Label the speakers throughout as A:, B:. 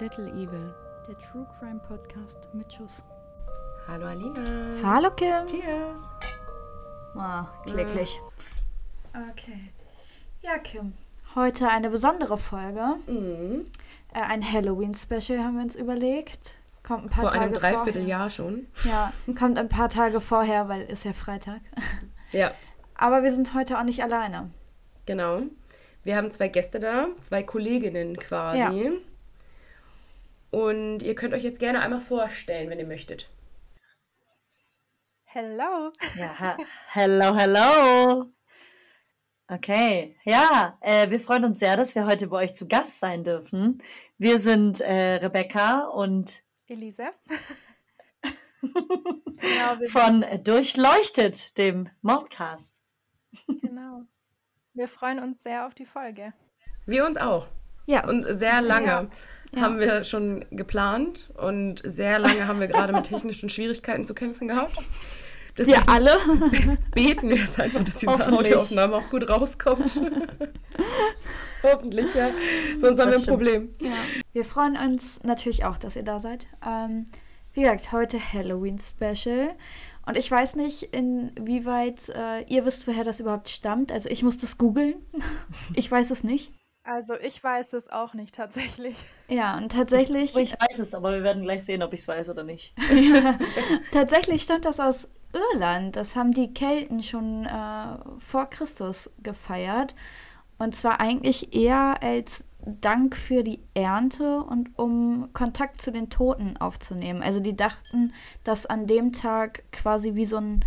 A: Little Evil.
B: Der True Crime Podcast mit Schuss.
C: Hallo Alina.
B: Hallo Kim.
C: Cheers.
B: Ah, kläglich. Okay. Ja, Kim. Heute eine besondere Folge.
C: Mhm.
B: Äh, ein Halloween-Special haben wir uns überlegt. Kommt ein paar
C: Vor
B: Tage
C: einem
B: vorher.
C: Dreivierteljahr schon.
B: Ja, kommt ein paar Tage vorher, weil ist ja Freitag.
C: Ja,
B: Aber wir sind heute auch nicht alleine.
C: genau. Wir haben zwei Gäste da, zwei Kolleginnen quasi.
B: Ja.
C: Und ihr könnt euch jetzt gerne einmal vorstellen, wenn ihr möchtet.
D: Hello.
E: Ja, hello, hello. Okay, ja, äh, wir freuen uns sehr, dass wir heute bei euch zu Gast sein dürfen. Wir sind äh, Rebecca und
D: Elise. genau,
E: von Durchleuchtet, dem Mordcast.
D: genau. Wir freuen uns sehr auf die Folge.
C: Wir uns auch.
B: Ja,
C: Und sehr lange
B: Ja.
C: haben wir schon geplant und sehr lange haben wir gerade mit technischen Schwierigkeiten zu kämpfen gehabt. Deswegen
B: wir alle.
C: beten wir jetzt einfach, dass diese. Audioaufnahme auch gut rauskommt. Hoffentlich, ja. Sonst haben wir
E: Das
C: ein
E: stimmt.
C: Problem.
B: Ja. Wir freuen uns natürlich auch, dass ihr da seid. Ähm, wie gesagt, heute Halloween-Special. Und ich weiß nicht, inwieweit äh, ihr wisst, woher das überhaupt stammt. Also ich muss das googeln. ich weiß es nicht.
D: Also ich weiß es auch nicht tatsächlich.
B: Ja, und tatsächlich,
E: Ich weiß es, aber wir werden gleich sehen, ob ich es weiß oder nicht.
B: tatsächlich stammt das aus Irland. Das haben die Kelten schon äh, vor Christus gefeiert. Und zwar eigentlich eher als Dank für die Ernte und um Kontakt zu den Toten aufzunehmen. Also die dachten, dass an dem Tag quasi wie so ein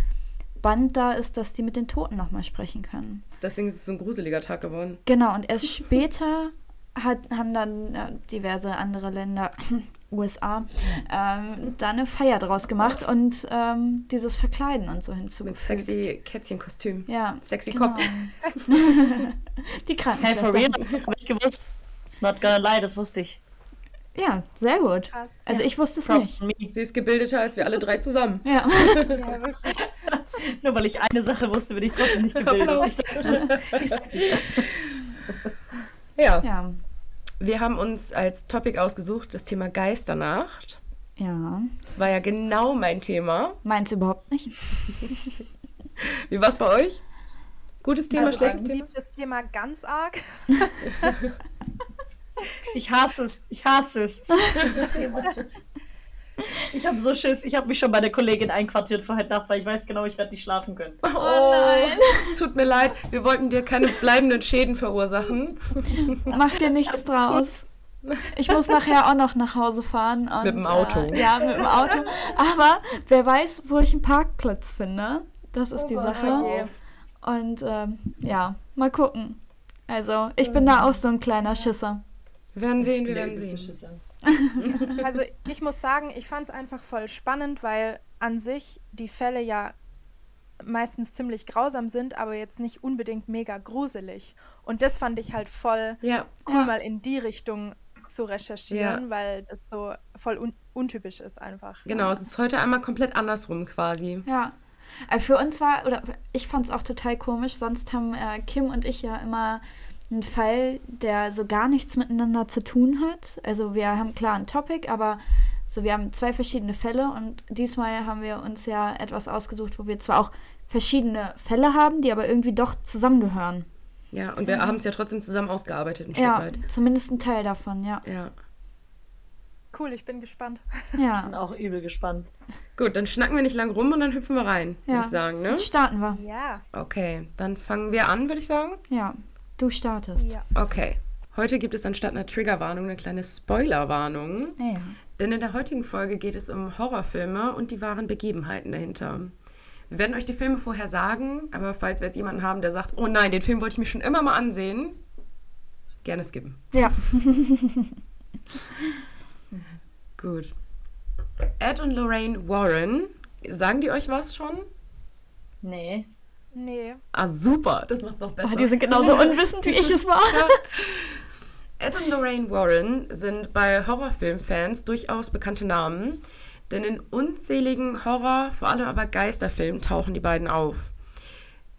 B: Band da ist, dass die mit den Toten nochmal sprechen können.
C: Deswegen ist es so ein gruseliger Tag geworden.
B: Genau, und erst später hat, haben dann äh, diverse andere Länder, USA, ähm, da eine Feier draus gemacht und ähm, dieses Verkleiden und so
C: Mit
B: hinzugefügt.
C: sexy Kätzchenkostüm.
B: Ja,
C: Sexy
B: genau.
C: Kopf.
B: Die
E: Hey, for
B: Krankenschwester.
E: real, das habe ich gewusst. Not gonna lie, das wusste ich.
B: Ja, sehr gut.
D: Krass.
B: Also ich wusste es
E: Props
B: nicht.
C: Sie ist gebildeter als wir alle drei zusammen.
B: Ja.
D: Ja, wirklich.
E: Nur weil ich eine Sache wusste, bin ich trotzdem nicht gebildet. Ich sag's, wie- ich sag's, wie es ist.
C: Ja.
B: ja.
C: Wir haben uns als Topic ausgesucht das Thema Geisternacht.
B: Ja.
C: Das war ja genau mein Thema.
B: Meins überhaupt nicht.
C: Wie war es bei euch? Gutes Thema,
D: Also
C: schlechtes
D: ich
C: Thema?
D: liebe das Thema ganz arg.
E: Ich hasse es, ich hasse es. Ich habe so Schiss, ich habe mich schon bei der Kollegin einquartiert vor heute Nacht, weil ich weiß genau, ich werde nicht schlafen können.
C: Oh nein. Es tut mir leid. Wir wollten dir keine bleibenden Schäden verursachen.
B: Mach dir nichts draus. Ich muss nachher auch noch nach Hause fahren. Und,
C: Mit dem Auto.
B: Äh, ja, mit dem Auto. Aber wer weiß, wo ich einen Parkplatz finde. Das ist die Sache.
D: je.
B: Und ähm, ja, mal gucken. Also, ich bin da auch so ein kleiner Schisser.
C: Wir werden sehen, wir werden sehen.
D: Also ich muss sagen, ich fand es einfach voll spannend, weil an sich die Fälle ja meistens ziemlich grausam sind, aber jetzt nicht unbedingt mega gruselig. Und das fand ich halt voll
C: Ja,
D: cool,
B: Ja.
D: mal in die Richtung zu recherchieren,
C: Ja.
D: weil das so voll un untypisch ist einfach.
C: genau. Es ist heute einmal komplett andersrum quasi.
B: Ja. Äh, Für uns war, oder ich fand es auch total komisch, sonst haben äh, Kim und ich ja immer einen Fall, der so gar nichts miteinander zu tun hat. Also wir haben klar ein Topic, aber so wir haben zwei verschiedene Fälle und diesmal haben wir uns ja etwas ausgesucht, wo wir zwar auch verschiedene Fälle haben, die aber irgendwie doch zusammengehören.
C: Ja, und wir haben es ja trotzdem zusammen ausgearbeitet, ein Stück
B: Ja,
C: weit.
B: zumindest ein Teil davon, ja.
C: Ja.
D: Cool, ich bin gespannt.
E: Ich bin
B: Ja,
E: auch übel gespannt.
C: Gut, dann schnacken wir nicht lang rum und dann hüpfen wir rein, würde
B: Ja.
C: ich sagen, ne?
B: dann starten wir.
D: Ja.
C: Okay, dann fangen wir an, würde ich sagen.
B: Ja, du startest.
D: Ja.
C: Okay. Heute gibt es anstatt einer Triggerwarnung eine kleine Spoilerwarnung.
B: Ja.
C: Denn in der heutigen Folge geht es um Horrorfilme und die wahren Begebenheiten dahinter. Wir werden euch die Filme vorher sagen, aber falls wir jetzt jemanden haben, der sagt, oh nein, den Film wollte ich mir schon immer mal ansehen, gerne skippen.
B: Ja.
C: Gut. Ed und Lorraine Warren, sagen die euch was schon?
E: Nee.
D: Nee.
C: Ah, super, das macht es auch besser.
B: Oh, die sind genauso unwissend, wie ich es war.
C: Ed und Lorraine Warren sind bei Horrorfilmfans durchaus bekannte Namen, denn in unzähligen Horror-, vor allem aber Geisterfilmen tauchen die beiden auf.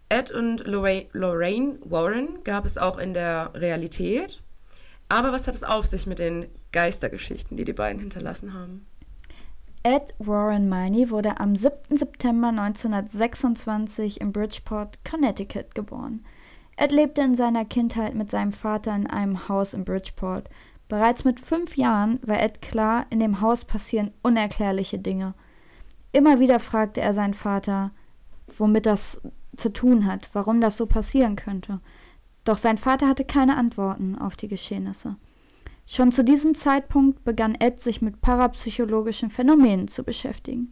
C: Ed und Lorraine Warren gab es auch in der Realität. Aber was hat es auf sich mit den Geistergeschichten, die die beiden hinterlassen haben?
B: Ed Warren Miney wurde am 7. September 1926 in Bridgeport, Connecticut geboren. Ed lebte in seiner Kindheit mit seinem Vater in einem Haus in Bridgeport. Bereits mit fünf Jahren war Ed klar, in dem Haus passieren unerklärliche Dinge. Immer wieder fragte er seinen Vater, womit das zu tun hat, warum das so passieren könnte. Doch sein Vater hatte keine Antworten auf die Geschehnisse. Schon zu diesem Zeitpunkt begann Ed sich mit parapsychologischen Phänomenen zu beschäftigen.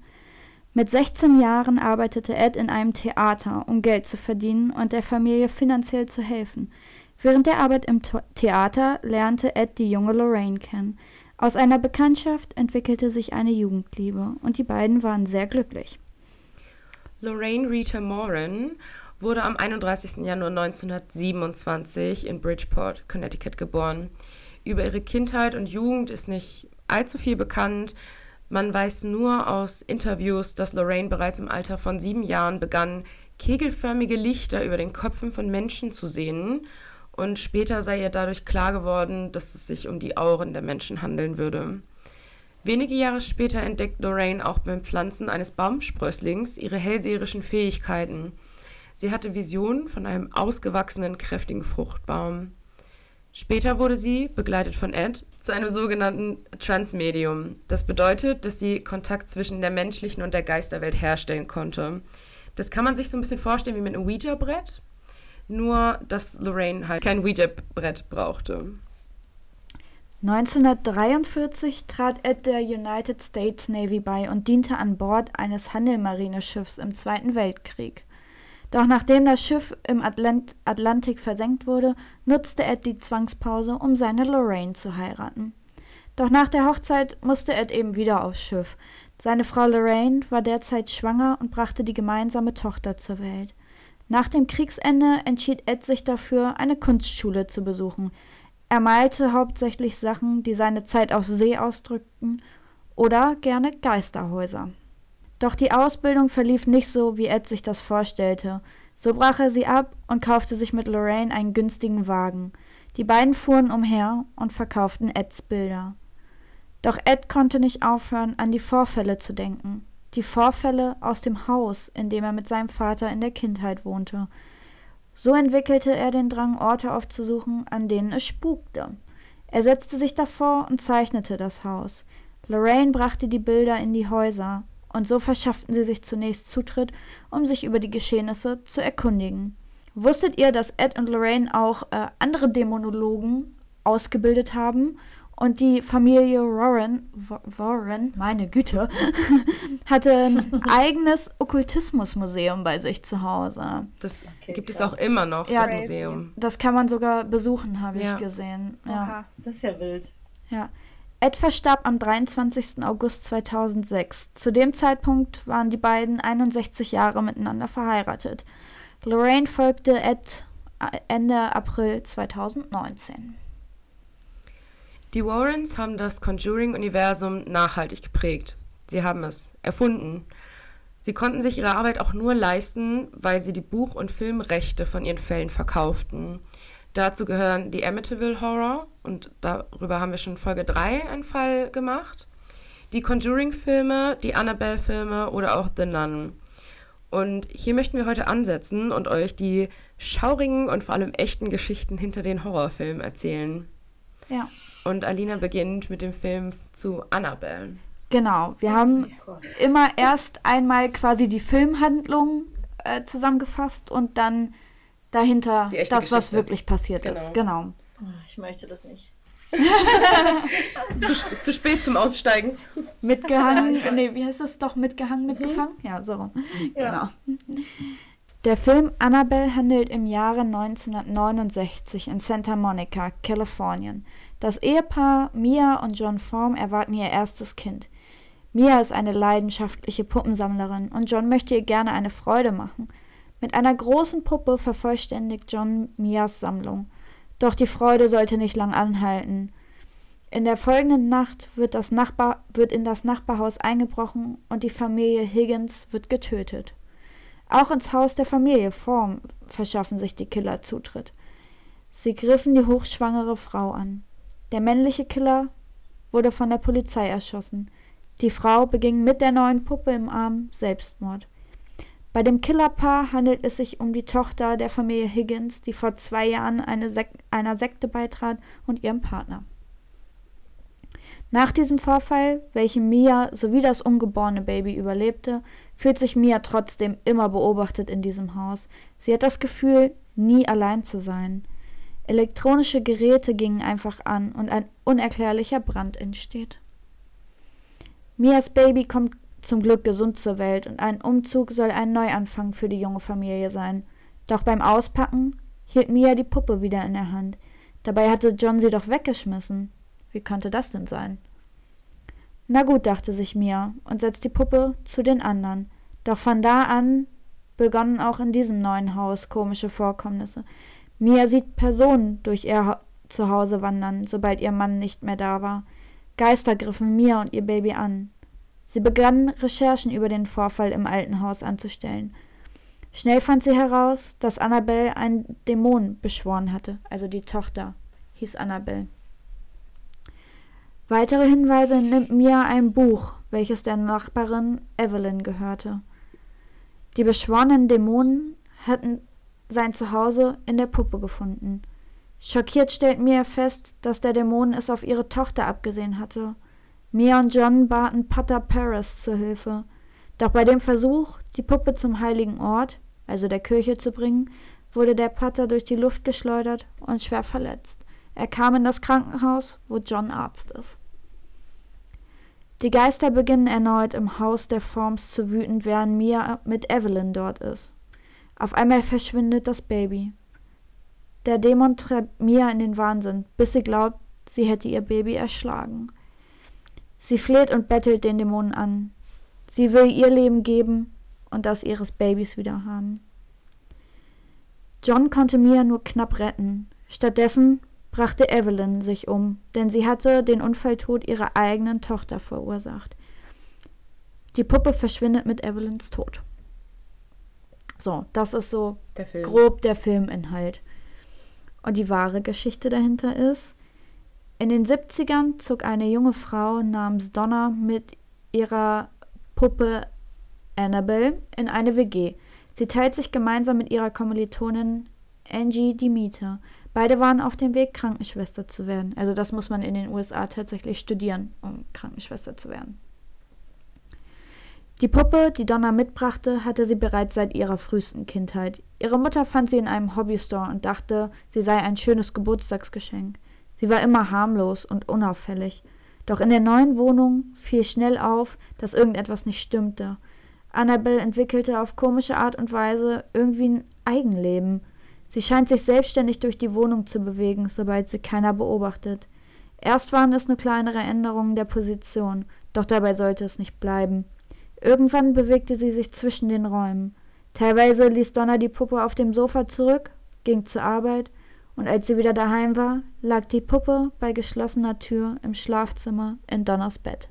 B: Mit 16 Jahren arbeitete Ed in einem Theater, um Geld zu verdienen und der Familie finanziell zu helfen. Während der Arbeit im Theater lernte Ed die junge Lorraine kennen. Aus einer Bekanntschaft entwickelte sich eine Jugendliebe und die beiden waren sehr glücklich.
C: Lorraine Rita Moran wurde am 31. Januar 1927 in Bridgeport, Connecticut geboren. Über ihre Kindheit und Jugend ist nicht allzu viel bekannt. Man weiß nur aus Interviews, dass Lorraine bereits im Alter von sieben Jahren begann, kegelförmige Lichter über den Köpfen von Menschen zu sehen. Und später sei ihr dadurch klar geworden, dass es sich um die Auren der Menschen handeln würde. Wenige Jahre später entdeckt Lorraine auch beim Pflanzen eines Baumsprösslings ihre hellseherischen Fähigkeiten. Sie hatte Visionen von einem ausgewachsenen, kräftigen Fruchtbaum. Später wurde sie, begleitet von Ed, zu einem sogenannten Transmedium. Das bedeutet, dass sie Kontakt zwischen der menschlichen und der Geisterwelt herstellen konnte. Das kann man sich so ein bisschen vorstellen wie mit einem Ouija-Brett, nur dass Lorraine halt kein Ouija-Brett brauchte.
B: 1943 trat Ed der United States Navy bei und diente an Bord eines Handelmarineschiffs im Zweiten Weltkrieg. Doch nachdem das Schiff im Atlant Atlantik versenkt wurde, nutzte Ed die Zwangspause, um seine Lorraine zu heiraten. Doch nach der Hochzeit musste Ed eben wieder aufs Schiff. Seine Frau Lorraine war derzeit schwanger und brachte die gemeinsame Tochter zur Welt. Nach dem Kriegsende entschied Ed sich dafür, eine Kunstschule zu besuchen. Er malte hauptsächlich Sachen, die seine Zeit auf See ausdrückten, oder gerne Geisterhäuser. Doch die Ausbildung verlief nicht so, wie Ed sich das vorstellte. So brach er sie ab und kaufte sich mit Lorraine einen günstigen Wagen. Die beiden fuhren umher und verkauften Eds Bilder. Doch Ed konnte nicht aufhören, an die Vorfälle zu denken. Die Vorfälle aus dem Haus, in dem er mit seinem Vater in der Kindheit wohnte. So entwickelte er den Drang, Orte aufzusuchen, an denen es spukte. Er setzte sich davor und zeichnete das Haus. Lorraine brachte die Bilder in die Häuser, und so verschafften sie sich zunächst Zutritt, um sich über die Geschehnisse zu erkundigen. Wusstet ihr, dass Ed und Lorraine auch äh, andere Dämonologen ausgebildet haben? Und die Familie Warren, Warren, meine Güte, hatte ein eigenes Okkultismusmuseum bei sich zu Hause.
C: Das okay, gibt krass. es auch immer noch, ja, das Museum.
B: Das kann man sogar besuchen, habe ja. ich gesehen.
E: Ja. Das ist ja wild.
B: Ja. Ed verstarb am 23. August 2006. Zu dem Zeitpunkt waren die beiden 61 Jahre miteinander verheiratet. Lorraine folgte Ed Ende April 2019.
C: Die Warrens haben das Conjuring-Universum nachhaltig geprägt. Sie haben es erfunden. Sie konnten sich ihre Arbeit auch nur leisten, weil sie die Buch- und Filmrechte von ihren Fällen verkauften. Dazu gehören die Amityville Horror und darüber haben wir schon in Folge 3 einen Fall gemacht. Die Conjuring-Filme, die Annabelle-Filme oder auch The Nun. Und hier möchten wir heute ansetzen und euch die schaurigen und vor allem echten Geschichten hinter den Horrorfilmen erzählen.
B: Ja.
C: Und Alina beginnt mit dem Film zu Annabelle.
B: Genau, wir haben oh immer erst einmal quasi die Filmhandlung äh, zusammengefasst und dann dahinter das, Geschichte. was wirklich passiert genau. ist. Genau.
E: Oh, ich möchte das nicht.
C: zu, zu, spät zum Aussteigen.
B: Mitgehangen, nee, wie heißt das doch? Mitgehangen, mhm. mitgefangen? Mhm. Ja, so. Ja. Genau. Der Film Annabelle handelt im Jahre 1969 in Santa Monica, Kalifornien. Das Ehepaar Mia und John Form erwarten ihr erstes Kind. Mia ist eine leidenschaftliche Puppensammlerin und John möchte ihr gerne eine Freude machen. Mit einer großen Puppe vervollständigt John Mias Sammlung. Doch die Freude sollte nicht lang anhalten. In der folgenden Nacht wird, das Nachbar wird in das Nachbarhaus eingebrochen und die Familie Higgins wird getötet. Auch ins Haus der Familie Form verschaffen sich die Killer Zutritt. Sie griffen die hochschwangere Frau an. Der männliche Killer wurde von der Polizei erschossen. Die Frau beging mit der neuen Puppe im Arm Selbstmord. Bei dem Killerpaar handelt es sich um die Tochter der Familie Higgins, die vor zwei Jahren eine Sek einer Sekte beitrat und ihrem Partner. Nach diesem Vorfall, welchen Mia sowie das ungeborene Baby überlebte, fühlt sich Mia trotzdem immer beobachtet in diesem Haus. Sie hat das Gefühl, nie allein zu sein. Elektronische Geräte gingen einfach an und ein unerklärlicher Brand entsteht. Mias Baby kommt zum Glück gesund zur Welt und ein Umzug soll ein Neuanfang für die junge Familie sein. Doch beim Auspacken hielt Mia die Puppe wieder in der Hand. Dabei hatte John sie doch weggeschmissen. Wie konnte das denn sein? Na gut, dachte sich Mia und setzt die Puppe zu den anderen. Doch von da an begonnen auch in diesem neuen Haus komische Vorkommnisse. Mia sieht Personen durch ihr Zuhause wandern, sobald ihr Mann nicht mehr da war. Geister griffen Mia und ihr Baby an. Sie begannen Recherchen über den Vorfall im alten Haus anzustellen. Schnell fand sie heraus, dass Annabelle einen Dämon beschworen hatte, also die Tochter hieß Annabelle. Weitere Hinweise nimmt Mia ein Buch, welches der Nachbarin Evelyn gehörte. Die beschworenen Dämonen hatten sein Zuhause in der Puppe gefunden. Schockiert stellt Mia fest, dass der Dämon es auf ihre Tochter abgesehen hatte. Mia und John baten Pater Paris zur Hilfe. Doch bei dem Versuch, die Puppe zum heiligen Ort, also der Kirche zu bringen, wurde der Pater durch die Luft geschleudert und schwer verletzt. Er kam in das Krankenhaus, wo John Arzt ist. Die Geister beginnen erneut im Haus der Forms zu wüten, während Mia mit Evelyn dort ist. Auf einmal verschwindet das Baby. Der Dämon treibt Mia in den Wahnsinn, bis sie glaubt, sie hätte ihr Baby erschlagen. Sie fleht und bettelt den Dämonen an. Sie will ihr Leben geben und das ihres Babys wieder haben. John konnte Mia nur knapp retten. Stattdessen brachte Evelyn sich um, denn sie hatte den Unfalltod ihrer eigenen Tochter verursacht. Die Puppe verschwindet mit Evelyns Tod. So, das ist so
C: Der
B: grob der Filminhalt. Und die wahre Geschichte dahinter ist, in den 70ern zog eine junge Frau namens Donna mit ihrer Puppe Annabelle in eine WG. Sie teilt sich gemeinsam mit ihrer Kommilitonin Angie Demeter. Beide waren auf dem Weg, Krankenschwester zu werden. Also das muss man in den USA tatsächlich studieren, um Krankenschwester zu werden. Die Puppe, die Donna mitbrachte, hatte sie bereits seit ihrer frühesten Kindheit. Ihre Mutter fand sie in einem Hobbystore und dachte, sie sei ein schönes Geburtstagsgeschenk. Sie war immer harmlos und unauffällig. Doch in der neuen Wohnung fiel schnell auf, dass irgendetwas nicht stimmte. Annabelle entwickelte auf komische Art und Weise irgendwie ein Eigenleben. Sie scheint sich selbstständig durch die Wohnung zu bewegen, sobald sie keiner beobachtet. Erst waren es nur kleinere Änderungen der Position, doch dabei sollte es nicht bleiben. Irgendwann bewegte sie sich zwischen den Räumen. Teilweise ließ Donna die Puppe auf dem Sofa zurück, ging zur Arbeit, und als sie wieder daheim war, lag die Puppe bei geschlossener Tür im Schlafzimmer in Donners Bett.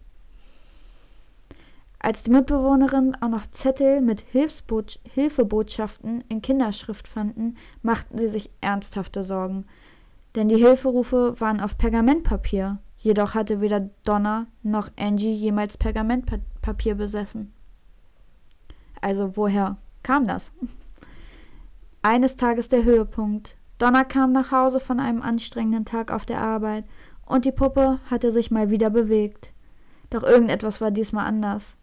B: Als die Mitbewohnerin auch noch Zettel mit Hilfsbot Hilfebotschaften in Kinderschrift fanden, machten sie sich ernsthafte Sorgen. Denn die Hilferufe waren auf Pergamentpapier. Jedoch hatte weder Donna noch Angie jemals Pergamentpapier besessen. Also woher kam das? Eines Tages der Höhepunkt. Donna kam nach Hause von einem anstrengenden Tag auf der Arbeit und die Puppe hatte sich mal wieder bewegt. Doch irgendetwas war diesmal anders.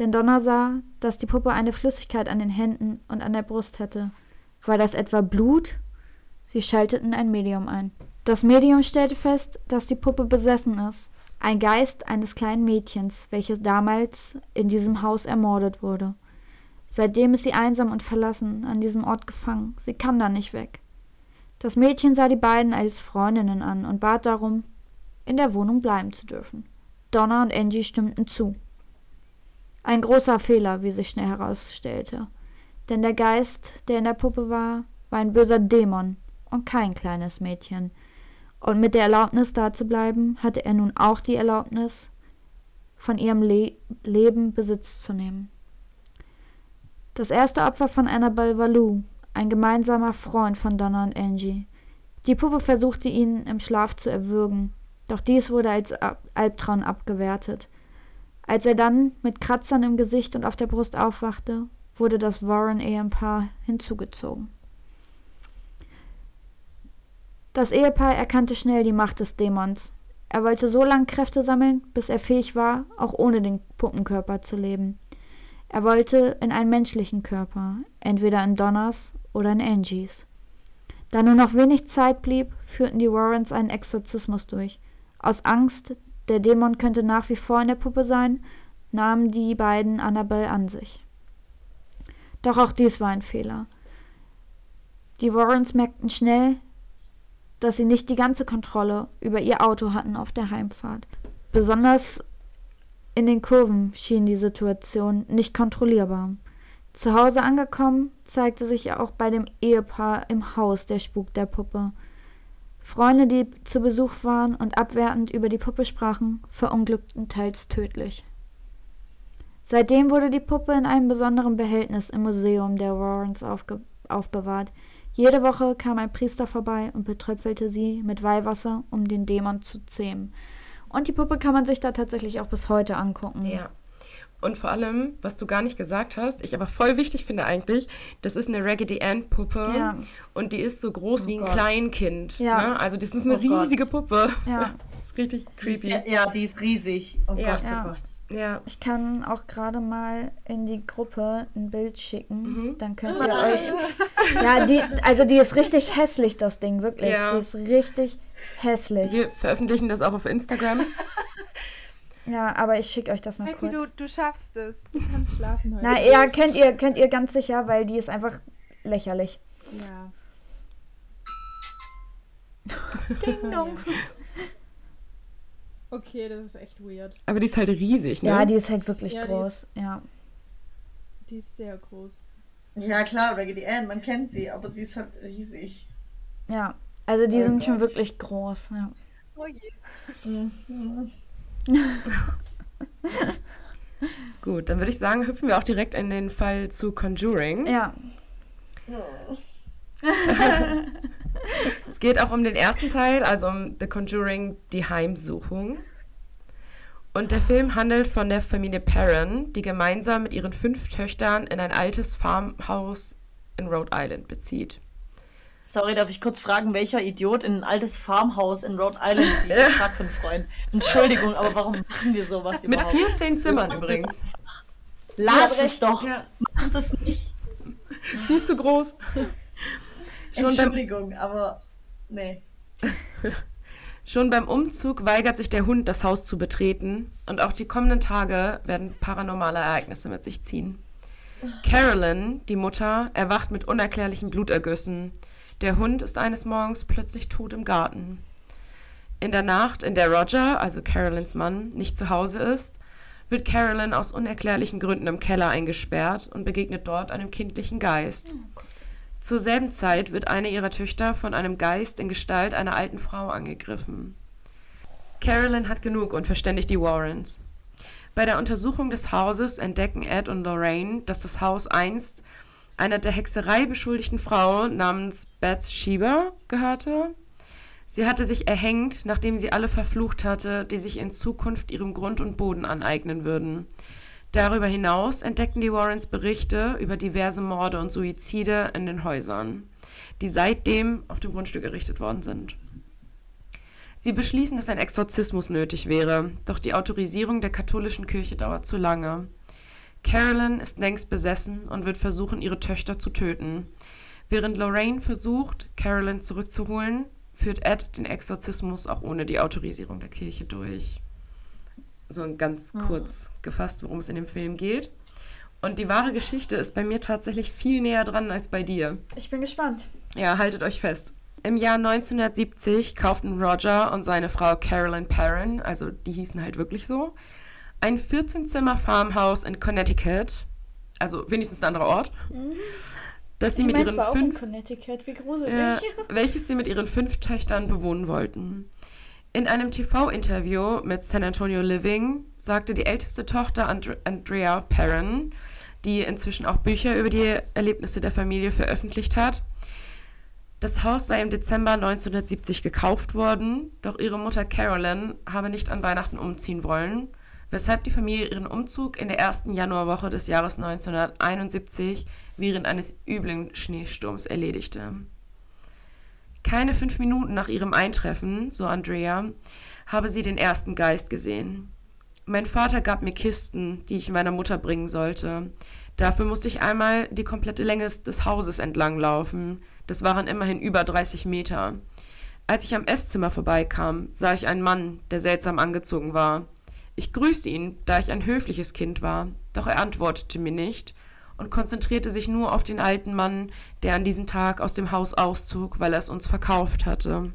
B: Denn Donna sah, dass die Puppe eine Flüssigkeit an den Händen und an der Brust hatte. War das etwa Blut? Sie schalteten ein Medium ein. Das Medium stellte fest, dass die Puppe besessen ist. Ein Geist eines kleinen Mädchens, welches damals in diesem Haus ermordet wurde. Seitdem ist sie einsam und verlassen, an diesem Ort gefangen. Sie kann da nicht weg. Das Mädchen sah die beiden als Freundinnen an und bat darum, in der Wohnung bleiben zu dürfen. Donna und Angie stimmten zu. Ein großer Fehler, wie sich schnell herausstellte. Denn der Geist, der in der Puppe war, war ein böser Dämon und kein kleines Mädchen. Und mit der Erlaubnis da zu bleiben, hatte er nun auch die Erlaubnis, von ihrem Le Leben Besitz zu nehmen. Das erste Opfer von Annabelle war Lou, ein gemeinsamer Freund von Donna und Angie. Die Puppe versuchte ihn im Schlaf zu erwürgen, Doch dies wurde als Albtraum abgewertet. Als er dann mit Kratzern im Gesicht und auf der Brust aufwachte, wurde das Warren-Ehepaar hinzugezogen. Das Ehepaar erkannte schnell die Macht des Dämons. Er wollte so lange Kräfte sammeln, bis er fähig war, auch ohne den Puppenkörper zu leben. Er wollte in einen menschlichen Körper, entweder in Donners oder in Angies. Da nur noch wenig Zeit blieb, führten die Warrens einen Exorzismus durch. Aus Angst, der Dämon könnte nach wie vor in der Puppe sein, nahmen die beiden Annabelle an sich. Doch auch dies war ein Fehler. Die Warrens merkten schnell, dass sie nicht die ganze Kontrolle über ihr Auto hatten auf der Heimfahrt. Besonders in den Kurven schien die Situation nicht kontrollierbar. Zu Hause angekommen, zeigte sich auch bei dem Ehepaar im Haus der Spuk der Puppe. Freunde, die zu Besuch waren und abwertend über die Puppe sprachen, verunglückten teils tödlich. Seitdem wurde die Puppe in einem besonderen Behältnis im Museum der Warrens aufbewahrt. Jede Woche kam ein Priester vorbei und betröpfelte sie mit Weihwasser, um den Dämon zu zähmen. Und die Puppe kann man sich da tatsächlich auch bis heute angucken.
C: Ja. Und vor allem, was du gar nicht gesagt hast, ich aber voll wichtig finde eigentlich, das ist eine Raggedy Ann Puppe
B: Ja.
C: und die ist so groß
E: Oh
C: wie ein
E: Gott.
C: Kleinkind.
B: Ja.
C: Ne? Also das ist eine
E: Oh Gott.
C: riesige Puppe.
B: Ja.
C: Das ist richtig
E: Die ist,
C: creepy.
E: ja, die ist riesig. Oh
C: Ja.
E: Gott, oh
B: Ja.
E: Gott.
C: Ja.
B: Ich kann auch gerade mal in die Gruppe ein Bild schicken.
C: Mhm.
B: Dann könnt ihr euch. Ja, die, also die ist richtig hässlich, das Ding, wirklich.
C: Ja.
B: Die ist richtig hässlich.
C: Wir veröffentlichen das auch auf Instagram.
B: Ja, aber ich schicke euch das mal
D: Becky, du,
B: kurz.
D: du schaffst es. Du kannst schlafen heute.
B: Na ja, kennt ihr, kennt ihr ganz sicher, weil die ist einfach lächerlich.
D: Ja.
B: Ding dong.
A: Okay, das ist echt weird.
C: Aber die ist halt riesig, ne?
B: Ja, die ist halt wirklich
A: Ja, die
B: groß. Ja.
A: Die ist sehr groß.
E: Ja, klar, Raggedy Ann, man kennt sie, aber sie ist halt riesig.
B: Ja. Also die
E: Oh
B: sind schon
E: Gott.
B: wirklich groß. Ja.
D: Oh je.
E: Mhm.
C: Gut, dann würde ich sagen, hüpfen wir auch direkt in den Fall zu Conjuring.
B: ja.
C: Es geht auch um den ersten Teil, also um The Conjuring, die Heimsuchung. Und der Film handelt von der Familie Perron, die gemeinsam mit ihren fünf Töchtern in ein altes Farmhaus in Rhode Island bezieht.
E: Sorry, darf ich kurz fragen, welcher Idiot in ein altes Farmhaus in Rhode Island zieht? Ich frag einen Freund. Entschuldigung, aber warum machen wir sowas
C: Mit
E: überhaupt?
C: 14 Zimmern übrigens.
E: Lass es doch.
C: Ja,
E: Mach das nicht.
C: viel zu groß. Schon beim,
E: Entschuldigung, aber nee.
C: schon beim Umzug weigert sich der Hund, das Haus zu betreten. Und auch die kommenden Tage werden paranormale Ereignisse mit sich ziehen. Carolyn, die Mutter, erwacht mit unerklärlichen Blutergüssen. Der Hund ist eines Morgens plötzlich tot im Garten. In der Nacht, in der Roger, also Carolyns Mann, nicht zu Hause ist, wird Carolyn aus unerklärlichen Gründen im Keller eingesperrt und begegnet dort einem kindlichen Geist. Zur selben Zeit wird eine ihrer Töchter von einem Geist in Gestalt einer alten Frau angegriffen. Carolyn hat genug und verständigt die Warrens. Bei der Untersuchung des Hauses entdecken Ed und Lorraine, dass das Haus einst einer der Hexerei beschuldigten Frau namens Bats Schieber gehörte. Sie hatte sich erhängt, nachdem sie alle verflucht hatte, die sich in Zukunft ihrem Grund und Boden aneignen würden. Darüber hinaus entdeckten die Warrens Berichte über diverse Morde und Suizide in den Häusern, die seitdem auf dem Grundstück errichtet worden sind. Sie beschließen, dass ein Exorzismus nötig wäre, doch die Autorisierung der katholischen Kirche dauert zu lange. Carolyn ist längst besessen und wird versuchen, ihre Töchter zu töten. Während Lorraine versucht, Carolyn zurückzuholen, führt Ed den Exorzismus auch ohne die Autorisierung der Kirche durch. So ganz kurz gefasst, worum es in dem Film geht. Und die wahre Geschichte ist bei mir tatsächlich viel näher dran als bei dir.
B: Ich bin gespannt.
C: Ja, haltet euch fest. Im Jahr 1970 kauften Roger und seine Frau Carolyn Perrin, also die hießen halt wirklich so, ein 14-Zimmer-Farmhaus in Connecticut, also wenigstens ein anderer Ort, das sie mit
B: Meins
C: ihren fünf äh, welches sie mit ihren fünf Töchtern bewohnen wollten. In einem TV-Interview mit San Antonio Living sagte die älteste Tochter And Andrea Perrin, die inzwischen auch Bücher über die Erlebnisse der Familie veröffentlicht hat, Das Haus sei im Dezember 1970 gekauft worden, doch ihre Mutter Carolyn habe nicht an Weihnachten umziehen wollen, weshalb die Familie ihren Umzug in der ersten Januarwoche des Jahres 1971 während eines üblen Schneesturms erledigte. Keine fünf Minuten nach ihrem Eintreffen, so Andrea, habe sie den ersten Geist gesehen. Mein Vater gab mir Kisten, die ich meiner Mutter bringen sollte. Dafür musste ich einmal die komplette Länge des Hauses entlang laufen. Das waren immerhin über 30 Meter. Als ich am Esszimmer vorbeikam, sah ich einen Mann, der seltsam angezogen war. Ich grüßte ihn, da ich ein höfliches Kind war, doch er antwortete mir nicht und konzentrierte sich nur auf den alten Mann, der an diesem Tag aus dem Haus auszog, weil er es uns verkauft hatte.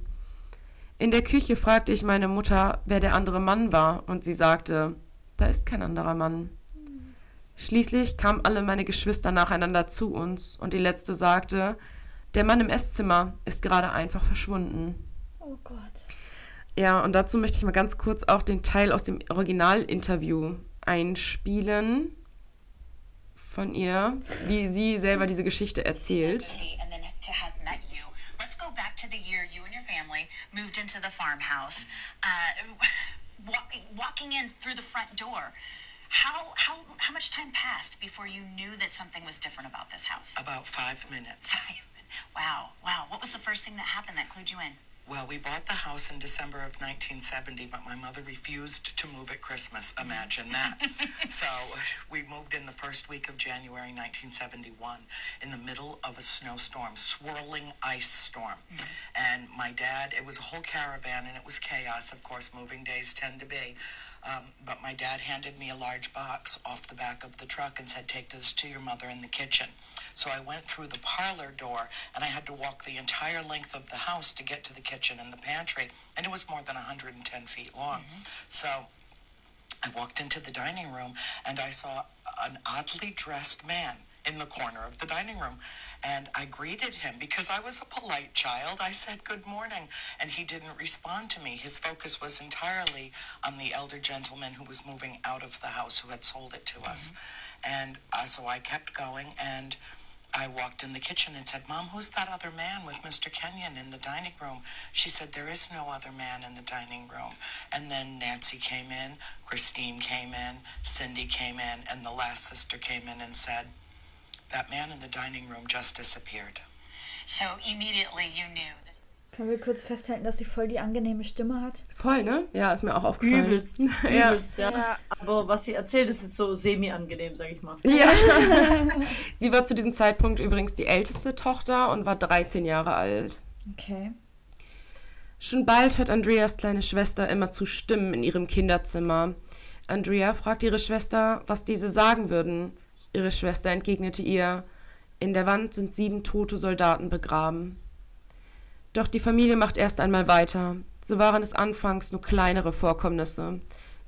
C: In der Küche fragte ich meine Mutter, wer der andere Mann war, und sie sagte, da ist kein anderer Mann. Schließlich kamen alle meine Geschwister nacheinander zu uns, und die letzte sagte, der Mann im Esszimmer ist gerade einfach verschwunden.
B: Oh Gott.
C: Ja, und dazu möchte ich mal ganz kurz auch den Teil aus dem Originalinterview einspielen von ihr, wie sie selber diese Geschichte erzählt.
F: and then to have met you. Let's go back to the year you and your family moved into the farmhouse. Uh, walk, walking in through the front door. How, how, how much time passed before you knew that something was different about this house?
G: About five minutes.
F: Wow, wow. What was the first thing that happened that clued you in?
G: Well, we bought the house in December of 1970, but my mother refused to move at Christmas. Imagine that. so we moved in the first week of January 1971 in the middle of a snowstorm, swirling ice storm. Mm-hmm. And my dad, it was a whole caravan and it was chaos, of course, moving days tend to be. Um, but my dad handed me a large box off the back of the truck and said, Take this to your mother in the kitchen. So I went through the parlor door and I had to walk the entire length of the house to get to the kitchen and the pantry. And it was more than 110 feet long. So I walked into the dining room and I saw an oddly dressed man in the corner of the dining room. And I greeted him because I was a polite child. I said, Good morning. And he didn't respond to me. His focus was entirely on the elder gentleman who was moving out of the house, who had sold it to us. And uh, so I kept going and I walked in the kitchen and said, Mom, who's that other man with Mr. Kenyon in the dining room? She said, There is no other man in the dining room. And then Nancy came in, Christine came in, Cindy came in, and the last sister came in and said, That man in the dining room just disappeared.
F: So immediately you knew. that-
B: Können wir kurz festhalten, dass sie voll die angenehme Stimme hat?
C: Voll, ne? Ja, ist mir auch aufgefallen.
E: Übelst,
C: ja.
E: übelst, ja. Aber was sie erzählt, ist jetzt so semi-angenehm, sag ich mal.
C: ja. Sie war zu diesem Zeitpunkt übrigens die älteste Tochter und war 13 Jahre alt.
B: Okay.
C: Schon bald hört Andreas kleine Schwester immer zu Stimmen in ihrem Kinderzimmer. Andrea fragt ihre Schwester, was diese sagen würden. Ihre Schwester entgegnete ihr, in der Wand sind sieben tote Soldaten begraben. Doch die Familie macht erst einmal weiter. So waren es anfangs nur kleinere Vorkommnisse.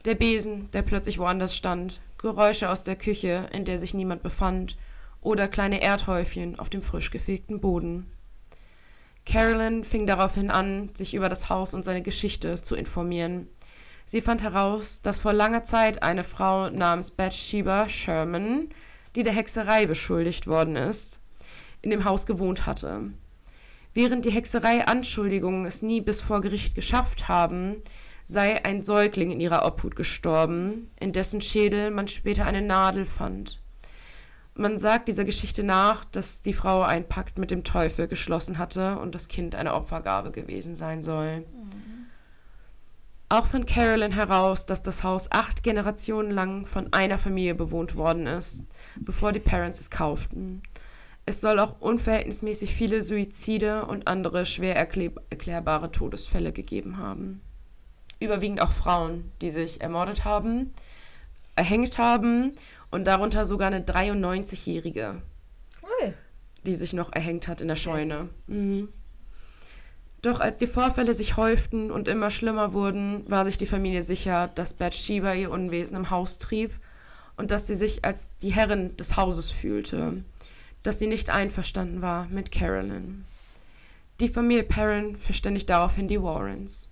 C: Der Besen, der plötzlich woanders stand, Geräusche aus der Küche, in der sich niemand befand, oder kleine Erdhäufchen auf dem frisch gefegten Boden. Carolyn fing daraufhin an, sich über das Haus und seine Geschichte zu informieren. Sie fand heraus, dass vor langer Zeit eine Frau namens Bathsheba Sherman, die der Hexerei beschuldigt worden ist, in dem Haus gewohnt hatte. Während die Hexerei-Anschuldigungen es nie bis vor Gericht geschafft haben, sei ein Säugling in ihrer Obhut gestorben, in dessen Schädel man später eine Nadel fand. Man sagt dieser Geschichte nach, dass die Frau einen Pakt mit dem Teufel geschlossen hatte und das Kind eine Opfergabe gewesen sein soll. Auch fand Carolyn heraus, dass das Haus acht Generationen lang von einer Familie bewohnt worden ist, bevor die Parents es kauften. Es soll auch unverhältnismäßig viele Suizide und andere schwer erklär erklärbare Todesfälle gegeben haben. Überwiegend auch Frauen, die sich ermordet haben, erhängt haben und darunter sogar eine 93-Jährige,
B: Ui.
C: die sich noch erhängt hat in der Scheune. Mhm. Doch als die Vorfälle sich häuften und immer schlimmer wurden, war sich die Familie sicher, dass Bathsheba ihr Unwesen im Haus trieb und dass sie sich als die Herrin des Hauses fühlte, dass sie nicht einverstanden war mit Carolyn. Die Familie Perrin verständigt daraufhin die Warrens.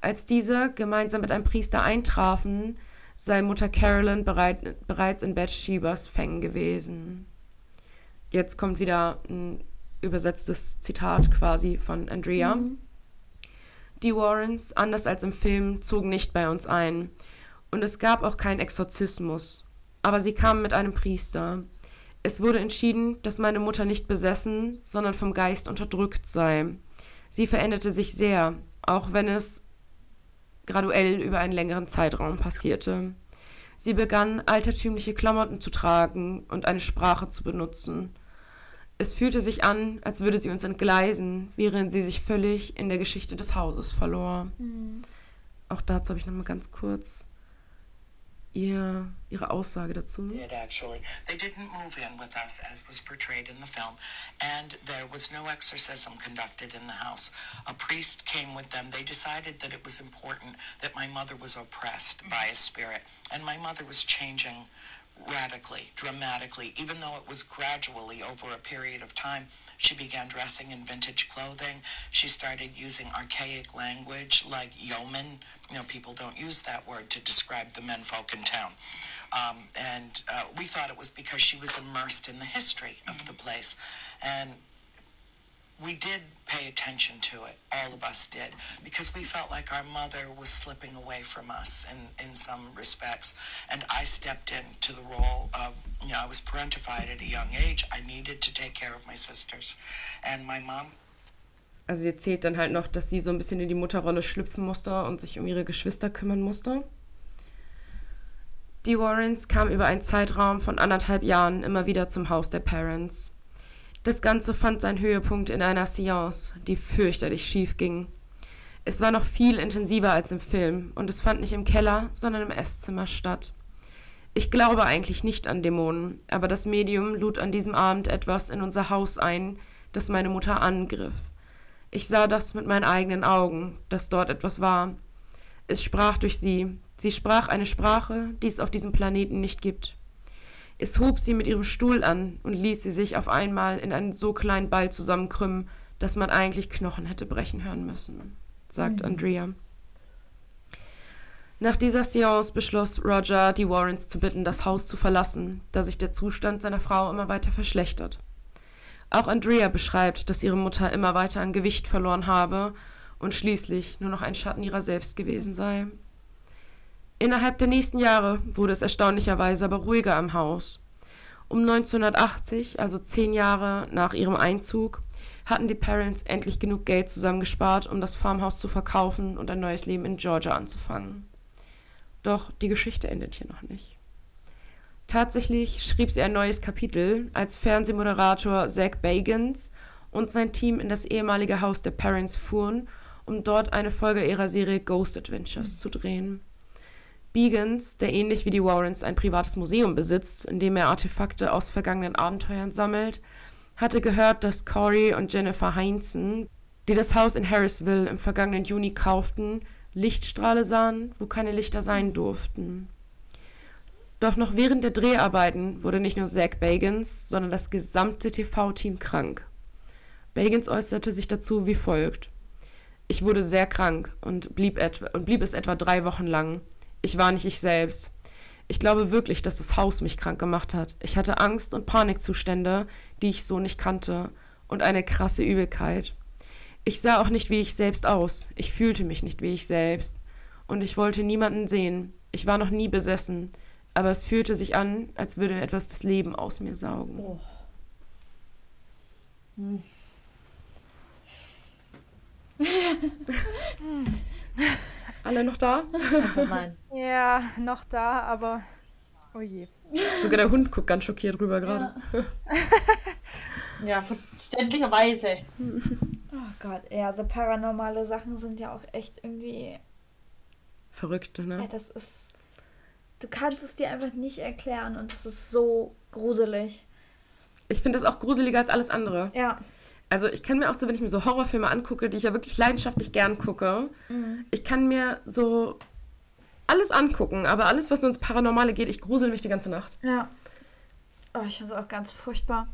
C: Als diese gemeinsam mit einem Priester eintrafen, sei Mutter Carolyn bereit, bereits in Bathshebas Fängen gewesen. Jetzt kommt wieder ein übersetztes Zitat quasi von Andrea. Die Warrens, anders als im Film, zogen nicht bei uns ein. Und es gab auch keinen Exorzismus. Aber sie kamen mit einem Priester. Es wurde entschieden, dass meine Mutter nicht besessen, sondern vom Geist unterdrückt sei. Sie veränderte sich sehr, auch wenn es graduell über einen längeren Zeitraum passierte. Sie begann altertümliche Klamotten zu tragen und eine Sprache zu benutzen. Es fühlte sich an, als würde sie uns entgleisen, während sie sich völlig in der Geschichte des Hauses verlor. Auch dazu habe ich noch mal ganz kurz ihr, ihre Aussage dazu.
G: did actually. They didn't move in with us as was portrayed in the film, and there was no exorcism conducted in the house. A priest came with them. They decided that it was important that my mother was oppressed by a spirit, and my mother was changing radically, dramatically, even though it was gradually over a period of time. She began dressing in vintage clothing. She started using archaic language like yeoman. You know, people don't use that word to describe the menfolk in town. Um, and uh, we thought it was because she was immersed in the history of the place. And we did pay attention to it, all of us did, because we felt like our mother was slipping away from us in, in some respects. And I stepped into the role of, you know, I was parentified at a young age. I needed to take care of my sisters. And my mom
C: Also sie erzählt dann halt noch, dass sie so ein bisschen in die Mutterrolle schlüpfen musste und sich um ihre Geschwister kümmern musste. Die Warrens kamen über einen Zeitraum von anderthalb Jahren immer wieder zum Haus der Parents. Das Ganze fand seinen Höhepunkt in einer Seance, die fürchterlich schief ging. Es war noch viel intensiver als im Film und es fand nicht im Keller, sondern im Esszimmer statt. Ich glaube eigentlich nicht an Dämonen, aber das Medium lud an diesem Abend etwas in unser Haus ein, das meine Mutter angriff. Ich sah das mit meinen eigenen Augen, dass dort etwas war. Es sprach durch sie. Sie sprach eine Sprache, die es auf diesem Planeten nicht gibt. Es hob sie mit ihrem Stuhl an und ließ sie sich auf einmal in einen so kleinen Ball zusammenkrümmen, dass man eigentlich Knochen hätte brechen hören müssen, sagt Andrea. Nach dieser Seance beschloss Roger, die Warrens zu bitten, das Haus zu verlassen, da sich der Zustand seiner Frau immer weiter verschlechtert. Auch Andrea beschreibt, dass ihre Mutter immer weiter an Gewicht verloren habe und schließlich nur noch ein Schatten ihrer selbst gewesen sei. Innerhalb der nächsten Jahre wurde es erstaunlicherweise aber ruhiger im Haus. Um 1980, also zehn Jahre nach ihrem Einzug, hatten die Parents endlich genug Geld zusammengespart, um das Farmhaus zu verkaufen und ein neues Leben in Georgia anzufangen. Doch die Geschichte endet hier noch nicht. Tatsächlich schrieb sie ein neues Kapitel, als Fernsehmoderator Zach Bagans und sein Team in das ehemalige Haus der Parents fuhren, um dort eine Folge ihrer Serie Ghost Adventures zu drehen. Begans, der ähnlich wie die Warrens ein privates Museum besitzt, in dem er Artefakte aus vergangenen Abenteuern sammelt, hatte gehört, dass Corey und Jennifer Heinzen, die das Haus in Harrisville im vergangenen Juni kauften, Lichtstrahle sahen, wo keine Lichter sein durften. Doch noch während der Dreharbeiten wurde nicht nur Zach Bagans, sondern das gesamte TV-Team krank. Bagans äußerte sich dazu wie folgt. Ich wurde sehr krank und blieb, etwa, und blieb es etwa drei Wochen lang. Ich war nicht ich selbst. Ich glaube wirklich, dass das Haus mich krank gemacht hat. Ich hatte Angst und Panikzustände, die ich so nicht kannte, und eine krasse Übelkeit. Ich sah auch nicht wie ich selbst aus. Ich fühlte mich nicht wie ich selbst. Und ich wollte niemanden sehen. Ich war noch nie besessen. Aber es fühlte sich an, als würde etwas das Leben aus mir saugen.
E: Oh.
C: Alle noch da?
E: Nein.
D: Ja, noch da, aber. Oh je.
C: Sogar der Hund guckt ganz schockiert rüber gerade.
E: Ja, verständlicherweise.
B: Oh Gott, ja, so paranormale Sachen sind ja auch echt irgendwie.
C: Verrückt,
B: Ja,
C: ne?
B: das ist. Du kannst es dir einfach nicht erklären und es ist so gruselig.
C: Ich finde das auch gruseliger als alles andere.
B: Ja.
C: Also ich kann mir auch so, wenn ich mir so Horrorfilme angucke, die ich ja wirklich leidenschaftlich gern gucke, ich kann mir so alles angucken, aber alles, was so ins Paranormale geht, ich grusel mich die ganze Nacht.
B: Ja. Oh, ich finde es auch ganz furchtbar.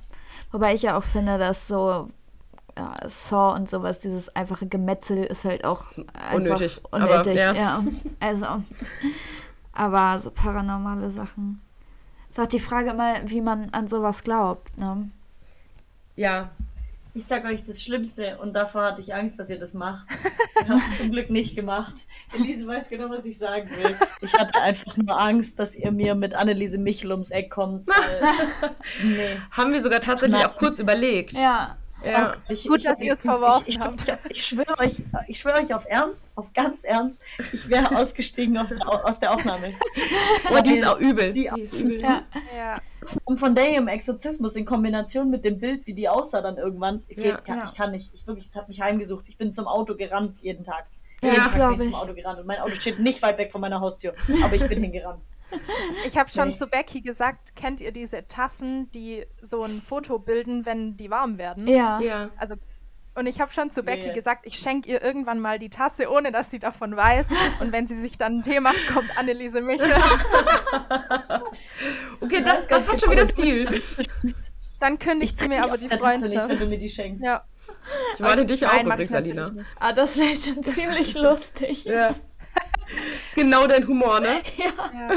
B: Wobei ich ja auch finde, dass so ja, Saw und sowas, dieses einfache Gemetzel ist halt auch einfach
C: Unnötig, aber,
B: unnötig.
C: ja.
B: ja. Also, aber so paranormale Sachen. Ist auch die Frage immer, wie man an sowas glaubt. Ne?
C: Ja,
E: ich sag euch das Schlimmste und davor hatte ich Angst, dass ihr das macht. Ich habe es zum Glück nicht gemacht. Elise weiß genau, was ich sagen will. Ich hatte einfach nur Angst, dass ihr mir mit Anneliese Michel ums Eck kommt. Weil, nee.
C: Haben wir sogar tatsächlich
E: Nein.
C: auch kurz überlegt.
B: Ja.
C: Ja.
E: Ich,
D: Gut,
E: ich,
D: dass ihr es
E: ich-
D: verworfen
E: ich, ich,
D: habt.
E: Ich, ich, schwöre euch, ich schwöre euch auf Ernst, auf ganz Ernst, ich wäre ausgestiegen auf der, aus der Aufnahme.
C: Oh, die ist auch übel.
E: Die-
C: ist übel.
B: Ja.
D: Ja.
E: Und von der im Exorzismus in Kombination mit dem Bild, wie die aussah dann irgendwann, geht,
C: Ja.
E: kann,
B: Ja.
E: ich kann nicht. Ich wirklich, es hat mich heimgesucht. Ich bin zum Auto gerannt jeden Tag.
B: Ja,
E: jeden Tag bin ich zum
B: ich.
E: Auto gerannt und mein Auto steht nicht weit weg von meiner Haustür, aber ich bin hingerannt.
D: Ich habe schon
E: Nee.
D: zu Becky gesagt, kennt ihr diese Tassen, die so ein Foto bilden, wenn die warm werden?
B: Ja.
C: Ja.
D: Also und ich habe schon zu Becky
E: Nee.
D: gesagt, ich schenke ihr irgendwann mal die Tasse, ohne dass sie davon weiß. Und wenn sie sich dann einen Tee macht, kommt Anneliese Michel.
C: Okay, das, das hat schon wieder Stil.
D: Dann kündigt
E: Ich
D: sie mir aber die
E: Tasse nicht, wenn
D: Freundschaft.
E: du mir die schenkst.
D: Ja.
C: Ich warte dich auch
D: Nein,
C: übrigens, Alina.
B: Ah, das wäre schon ziemlich lustig.
C: Ja. Ist genau dein Humor, ne?
B: Ja,
D: Ja.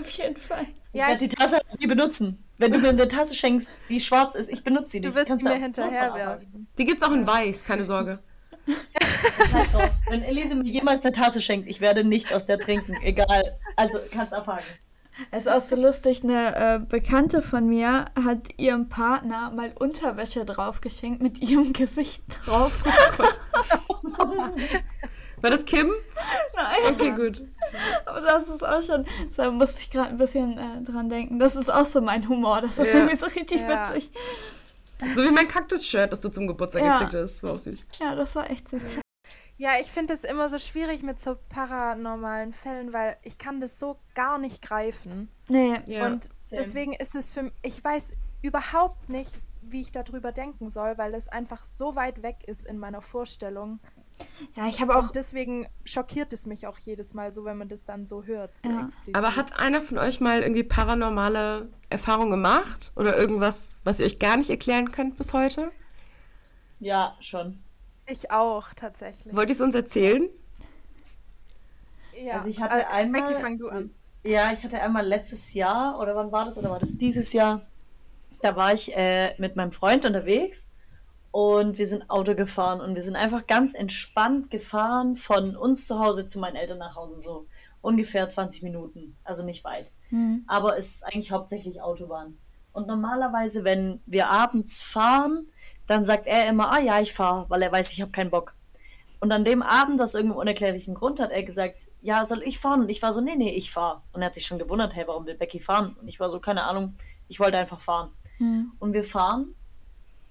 B: auf jeden Fall.
E: Ich
D: Ja,
E: werde die Tasse nie benutzen. Wenn du mir eine Tasse schenkst, die schwarz ist, ich benutze sie
D: du
E: nicht.
D: wirst
E: Kannst
D: mir
E: auch sowas von
D: hinterher
E: abhaken.
D: werfen.
C: Die gibt's auch in weiß, keine Sorge.
E: Wenn Elise mir jemals eine Tasse schenkt, ich werde nicht aus der trinken. Egal. Also kannst abhaken.
B: Es ist auch so lustig, eine äh, Bekannte von mir hat ihrem Partner mal Unterwäsche drauf geschenkt mit ihrem Gesicht drauf.
C: War das Kim?
B: Nein,
C: Okay, gut.
B: aber das ist auch schon, da musste ich gerade ein bisschen äh, dran denken. Das ist auch so mein Humor. Das ist
C: Ja.
B: irgendwie so richtig
D: Ja.
B: witzig.
C: So wie mein Kaktus-Shirt, das du zum Geburtstag
B: Ja.
C: gekriegt hast. War auch süß.
B: Ja, das war echt süß.
D: Ja, ich finde es immer so schwierig mit so paranormalen Fällen, weil ich kann das so gar nicht greifen.
B: Nee,
C: Ja.
D: Und
E: same.
D: deswegen ist es für mich, ich weiß überhaupt nicht, wie ich darüber denken soll, weil es einfach so weit weg ist in meiner Vorstellung.
B: Ja, ich habe auch.
D: Und deswegen schockiert es mich auch jedes Mal so, wenn man das dann so hört. So
B: Ja.
C: Aber hat einer von euch mal irgendwie paranormale Erfahrungen gemacht? Oder irgendwas, was ihr euch gar nicht erklären könnt bis heute?
E: Ja, schon.
D: ich auch tatsächlich.
C: Wollt ihr es uns erzählen?
D: ja.
E: Also ich hatte einmal-
D: Becky, fang du an.
E: Ja, ich hatte einmal letztes Jahr, oder wann war das, oder war das dieses Jahr? Da war ich äh, mit meinem Freund unterwegs und wir sind Auto gefahren und wir sind einfach ganz entspannt gefahren von uns zu Hause zu meinen Eltern nach Hause, so ungefähr 20 Minuten, also nicht weit.
B: Hm.
E: aber es ist eigentlich hauptsächlich Autobahn. Und normalerweise, wenn wir abends fahren, dann sagt er immer, ah ja, ich fahre, weil er weiß, ich habe keinen Bock. Und an dem Abend, aus irgendeinem unerklärlichen Grund, hat er gesagt, ja, soll ich fahren? Und ich war so, nee, nee, ich fahre. Und er hat sich schon gewundert, hey, warum will Becky fahren? Und ich war so, keine Ahnung, ich wollte einfach fahren.
B: Hm.
E: Und wir fahren.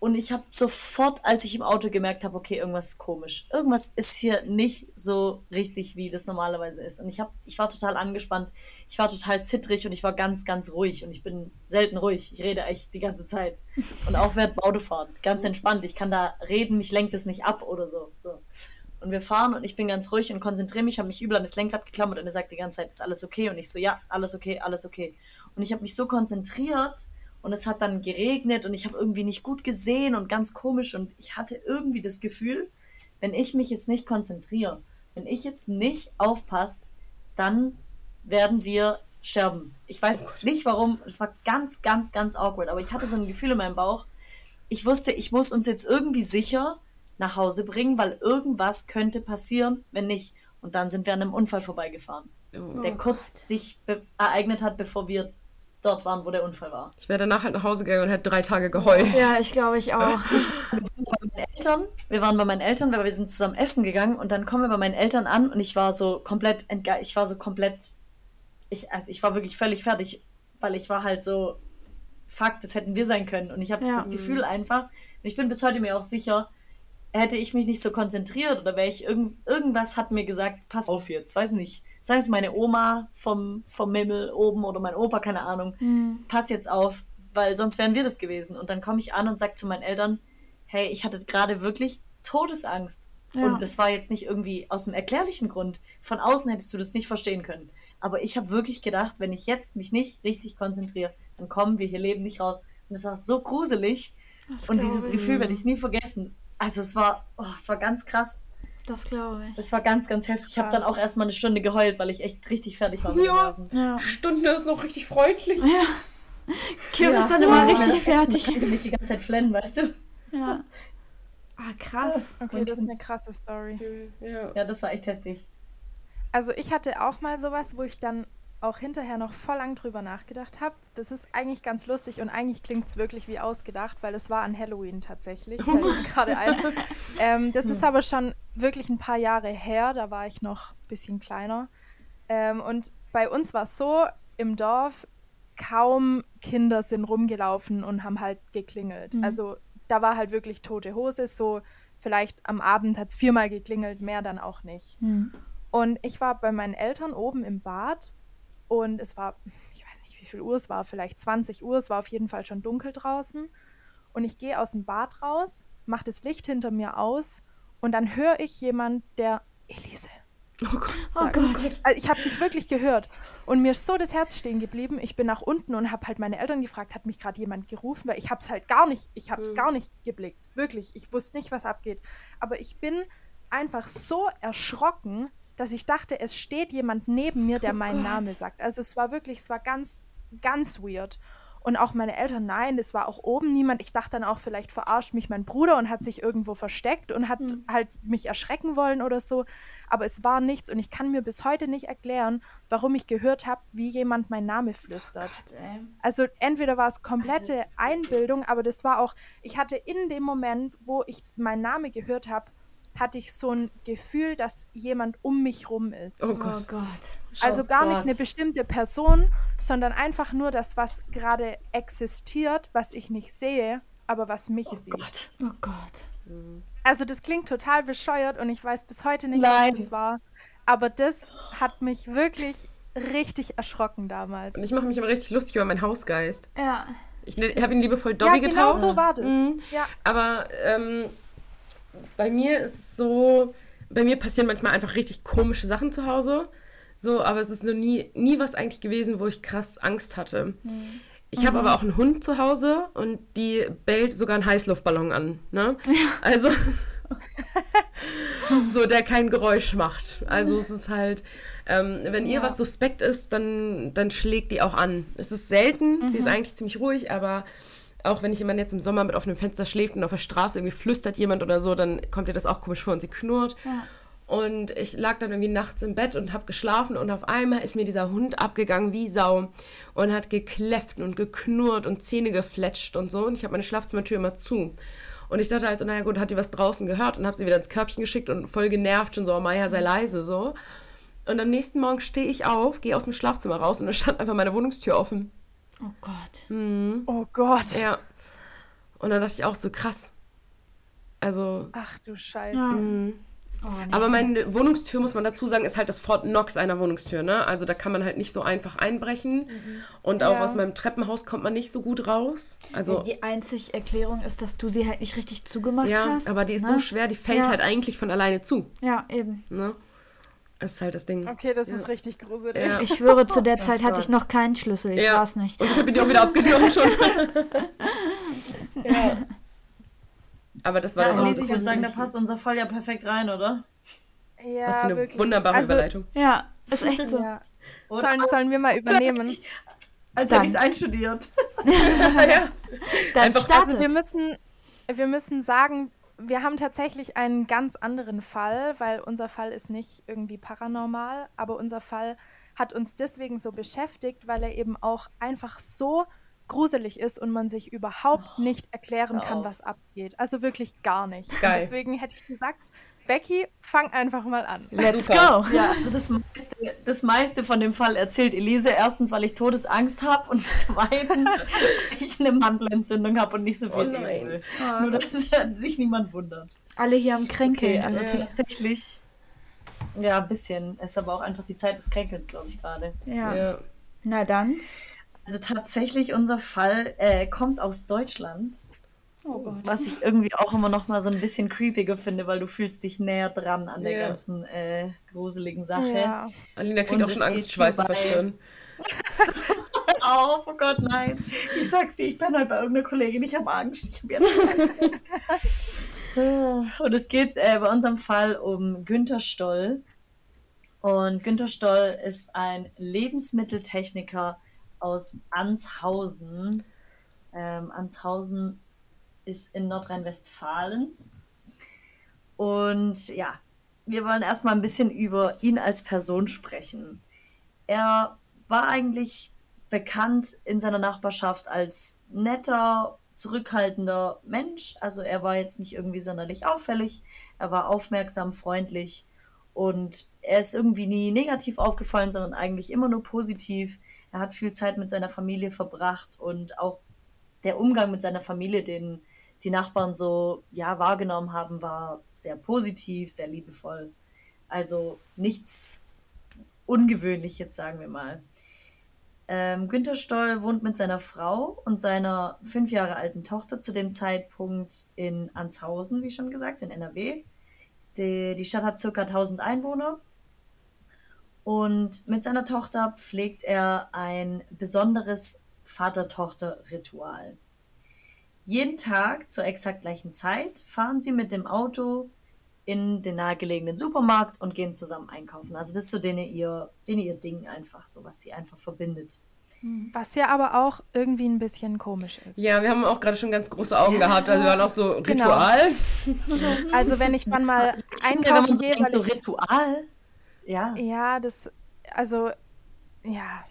E: Und ich habe sofort, als ich im Auto gemerkt habe, okay, irgendwas ist komisch. Irgendwas ist hier nicht so richtig, wie das normalerweise ist. Und ich, hab, ich war total angespannt. Ich war total zittrig und ich war ganz, ganz ruhig. Und ich bin selten ruhig. Ich rede echt die ganze Zeit. Und auch während Autofahren. Ganz entspannt. Ich kann da reden, mich lenkt es nicht ab oder so. so. Und wir fahren und ich bin ganz ruhig und konzentriere mich, habe mich übel an das Lenkrad geklammert und er sagt die ganze Zeit, ist alles okay? Und ich so, ja, alles okay, alles okay. Und ich habe mich so konzentriert und es hat dann geregnet und ich habe irgendwie nicht gut gesehen und ganz komisch und ich hatte irgendwie das Gefühl, wenn ich mich jetzt nicht konzentriere, wenn ich jetzt nicht aufpasse, dann werden wir sterben. Ich weiß nicht warum, es war ganz, ganz, ganz awkward, aber ich hatte so ein Gefühl in meinem Bauch. Ich wusste, ich muss uns jetzt irgendwie sicher nach Hause bringen, weil irgendwas könnte passieren, wenn nicht. Und dann sind wir an einem Unfall vorbeigefahren,
C: Oh.
E: der kurz sich ereignet hat, bevor wir dort waren, wo der Unfall war.
C: Ich wäre danach halt nach Hause gegangen und hätte drei Tage geheult.
B: Ja, ich glaube, ich auch.
E: bei meinen Eltern. Wir waren bei meinen Eltern, weil wir sind zusammen essen gegangen und dann kommen wir bei meinen Eltern an und ich war so komplett entge ich war so komplett ich also ich war wirklich völlig fertig, weil ich war halt so fuck, das hätten wir sein können und ich habe
B: Ja.
E: das Gefühl einfach und ich bin bis heute mir auch sicher, hätte ich mich nicht so konzentriert oder wäre ich irgend, irgendwas hat mir gesagt, pass auf jetzt, weiß nicht, sei es meine Oma vom vom Himmel oben oder mein Opa, keine Ahnung
B: Hm.
E: pass jetzt auf, weil sonst wären wir das gewesen. Und dann komme ich an und sage zu meinen Eltern, hey, ich hatte gerade wirklich Todesangst.
B: Ja.
E: Und das war jetzt nicht irgendwie aus einem erklärlichen Grund. Von außen hättest du das nicht verstehen können. Aber ich habe wirklich gedacht, wenn ich jetzt mich nicht richtig konzentriere, dann kommen wir hier leben nicht raus. Und es war so gruselig.
B: Das
E: und dieses
B: ich.
E: Gefühl werde ich nie vergessen. Also es war, oh, es war ganz krass.
B: Das glaube ich.
E: Es war ganz, ganz heftig. Ich habe dann auch erstmal eine Stunde geheult, weil ich echt richtig fertig war mit
C: Ja.
B: Ja.
C: Stunde ist noch richtig freundlich.
B: Kim
E: Ja.
B: ist dann immer
E: Ja.
B: richtig fertig.
E: Da kann ich nicht die ganze Zeit flennen, weißt du?
B: Ja. Ah, krass.
D: Okay,
E: Und
D: das ist eine krasse Story.
C: Ja.
E: Ja, das war echt heftig.
D: Also ich hatte auch mal sowas, wo ich dann auch hinterher noch voll lang drüber nachgedacht habe. Das ist eigentlich ganz lustig und eigentlich klingt es wirklich wie ausgedacht, weil es war an Halloween tatsächlich. Gerade ein. Ähm, das ist aber schon wirklich ein paar Jahre her. Da war ich noch ein bisschen kleiner. Ähm, und bei uns war es so, im Dorf kaum Kinder sind rumgelaufen und haben halt geklingelt.
B: Mhm.
D: Also da war halt wirklich tote Hose. So vielleicht am Abend hat es viermal geklingelt, mehr dann auch nicht.
B: Hm.
D: Und ich war bei meinen Eltern oben im Bad und es war, ich weiß nicht, wie viel Uhr es war, vielleicht 20 Uhr, es war auf jeden Fall schon dunkel draußen. Und ich gehe aus dem Bad raus, mache das Licht hinter mir aus und dann höre ich jemand, der Elise
C: Oh Gott.
B: Oh
D: sagt.
B: Gott.
D: Also ich habe das wirklich gehört. Und mir ist so das Herz stehen geblieben. Ich bin nach unten und habe halt meine Eltern gefragt, hat mich gerade jemand gerufen, weil ich habe es halt gar nicht, ich habe es
C: Mhm.
D: gar nicht geblickt. Wirklich. Ich wusste nicht, was abgeht. Aber ich bin einfach so erschrocken, dass ich dachte, es steht jemand neben mir, der
B: Oh
D: meinen
B: Gott.
D: Namen sagt. Also es war wirklich, es war ganz, ganz weird. Und auch meine Eltern, nein, es war auch oben niemand. Ich dachte dann auch, vielleicht verarscht mich mein Bruder und hat sich irgendwo versteckt und hat
B: Hm.
D: halt mich erschrecken wollen oder so. Aber es war nichts und ich kann mir bis heute nicht erklären, warum ich gehört habe, wie jemand meinen Namen flüstert.
B: Gott, ey.
D: Also entweder war es komplette
E: Alles-
D: Einbildung, aber das war auch, ich hatte in dem Moment, wo ich meinen Namen gehört habe, hatte ich so ein Gefühl, dass jemand um mich rum ist.
C: Oh
B: Oh
C: Gott.
B: Gott.
D: Also
E: Oh
D: gar nicht
E: Gott.
D: eine bestimmte Person, sondern einfach nur das, was gerade existiert, was ich nicht sehe, aber was mich
E: Oh
D: sieht.
E: Gott.
B: Oh Gott.
D: Also das klingt total bescheuert und ich weiß bis heute nicht,
E: Nein.
D: was das war. Aber das hat mich wirklich richtig erschrocken damals.
C: Und ich mache mich immer richtig lustig über meinen Hausgeist.
B: Ja.
C: Ich, ne- habe ihn liebevoll Dobby
D: ja, genau
C: getauft.
D: so war das.
C: Mhm.
D: Ja.
C: Aber ähm, bei mir ist es so, bei mir passieren manchmal einfach richtig komische Sachen zu Hause. So, aber es ist noch nie, nie was eigentlich gewesen, wo ich krass Angst hatte. Ich habe aber auch einen Hund zu Hause und die bellt sogar einen Heißluftballon an. Ne? Also, so der kein Geräusch macht. Also es ist halt, ähm, wenn ihr
D: Ja.
C: was suspekt ist, dann, dann schlägt die auch an. Es ist selten, sie ist eigentlich ziemlich ruhig, aber auch wenn jemand jetzt im Sommer mit offenem Fenster schläft und auf der Straße irgendwie flüstert jemand oder so, dann kommt ihr das auch komisch vor und sie knurrt. Und ich lag dann irgendwie nachts im Bett und habe geschlafen und auf einmal ist mir dieser Hund abgegangen wie Sau und hat gekläfft und geknurrt und Zähne gefletscht und so. Und ich habe meine Schlafzimmertür immer zu. Und ich dachte also, naja gut, hat die was draußen gehört und habe sie wieder ins Körbchen geschickt und voll genervt schon so, oh Maya, sei leise so. Und am nächsten Morgen stehe ich auf, gehe aus dem Schlafzimmer raus und da stand einfach meine Wohnungstür offen.
B: Oh Gott.
C: Mhm.
D: Oh Gott.
C: Ja. Und dann dachte ich auch so, krass. Also,
D: Ach du Scheiße.
B: Ja.
C: mhm.
B: Oh, nee.
C: Aber meine Wohnungstür, muss man dazu sagen, ist halt das Fort Knox einer Wohnungstür, ne? Also da kann man halt nicht so einfach einbrechen. Und auch
D: Ja.
C: aus meinem Treppenhaus kommt man nicht so gut raus. Also,
B: die einzige Erklärung ist, dass du sie halt nicht richtig zugemacht
C: ja,
B: hast.
C: aber die ist
B: ne?
C: so schwer, die fällt
B: Ja.
C: halt eigentlich von alleine zu,
B: Ja, eben.
C: ne? Das ist halt das Ding.
D: Okay, das ist richtig gruselig.
C: Ja.
B: Ich schwöre, zu der Zeit hatte ich noch keinen Schlüssel. Ich
C: Ja.
B: war's nicht.
C: Und ich habe ihn auch wieder abgenommen schon. ja. Aber das war
E: Ja,
C: dann auch
E: ich würde sagen, da passt unser Fall ja perfekt rein, oder?
D: Ja,
C: Was für eine
D: wirklich.
C: wunderbare
D: also,
C: Überleitung.
B: Ja, ist echt so.
D: Ja. Sollen, sollen wir mal übernehmen?
E: Als hätte ich es einstudiert.
C: ja.
B: Dann
C: Einfach-
B: startet.
D: Also wir müssen, wir müssen sagen, wir haben tatsächlich einen ganz anderen Fall, weil unser Fall ist nicht irgendwie paranormal, aber unser Fall hat uns deswegen so beschäftigt, weil er eben auch einfach so gruselig ist und man sich überhaupt nicht erklären kann, was abgeht. Also wirklich gar nicht.
C: Geil.
D: Deswegen hätte ich gesagt, Becky, fang einfach mal an.
B: Let's
C: Super.
B: go.
E: Ja, also das meiste, das meiste von dem Fall erzählt Elise. Erstens, weil ich Todesangst habe und zweitens, weil ich eine Mandelentzündung habe und nicht so viel
C: Oh nein.
E: will. Nur, dass sich niemand wundert.
B: Alle hier am Kränkeln.
E: Okay, also
C: Ja.
E: tatsächlich, ja, ein bisschen. Es ist aber auch einfach die Zeit des Kränkelns, glaube ich, gerade.
B: ja.
C: Ja.
B: Na dann.
E: Also tatsächlich, unser Fall äh, kommt aus Deutschland.
B: Oh Gott.
E: Was ich irgendwie auch immer noch mal so ein bisschen creepiger finde, weil du fühlst dich näher dran an der
C: Ja.
E: ganzen äh, gruseligen Sache.
D: Ja.
C: Alina kriegt auch schon Angst, Schweiß auf der. Stirn.
E: Auf, oh Gott, nein. Ich sag's dir, ich bin halt bei irgendeiner Kollegin, ich habe Angst. Ich hab jetzt. Und es geht äh, bei unserem Fall um Günther Stoll. Und Günther Stoll ist ein Lebensmitteltechniker aus Anshausen. Ähm, Anshausen ist in Nordrhein-Westfalen. Und ja, wir wollen erstmal ein bisschen über ihn als Person sprechen. Er war eigentlich bekannt in seiner Nachbarschaft als netter, zurückhaltender Mensch. Also er war jetzt nicht irgendwie sonderlich auffällig. Er war aufmerksam, freundlich und er ist irgendwie nie negativ aufgefallen, sondern eigentlich immer nur positiv. Er hat viel Zeit mit seiner Familie verbracht und auch der Umgang mit seiner Familie, den die Nachbarn so ja wahrgenommen haben, war sehr positiv, sehr liebevoll. Also nichts Ungewöhnliches, sagen wir mal. Ähm, Günter Stoll wohnt mit seiner Frau und seiner fünf Jahre alten Tochter zu dem Zeitpunkt in Anshausen, wie schon gesagt, in NRW. Die, die Stadt hat ca. 1000 Einwohner. Und mit seiner Tochter pflegt er ein besonderes Vater-Tochter-Ritual. Jeden Tag zur exakt gleichen Zeit fahren sie mit dem Auto in den nahegelegenen Supermarkt und gehen zusammen einkaufen. Also das ist so denen ihr, denen ihr Ding einfach, so was sie einfach verbindet.
D: Was ja aber auch irgendwie ein bisschen komisch ist.
C: Ja, wir haben auch gerade schon ganz große Augen
E: Ja.
C: gehabt. Also wir waren auch so
D: Genau.
C: Ritual.
D: Also wenn ich dann mal
E: wenn
D: einkaufen
E: man so
D: gehe,
E: denkt,
D: weil
E: so
D: ich,
E: Ritual, ja,
D: ja, das, also, ja,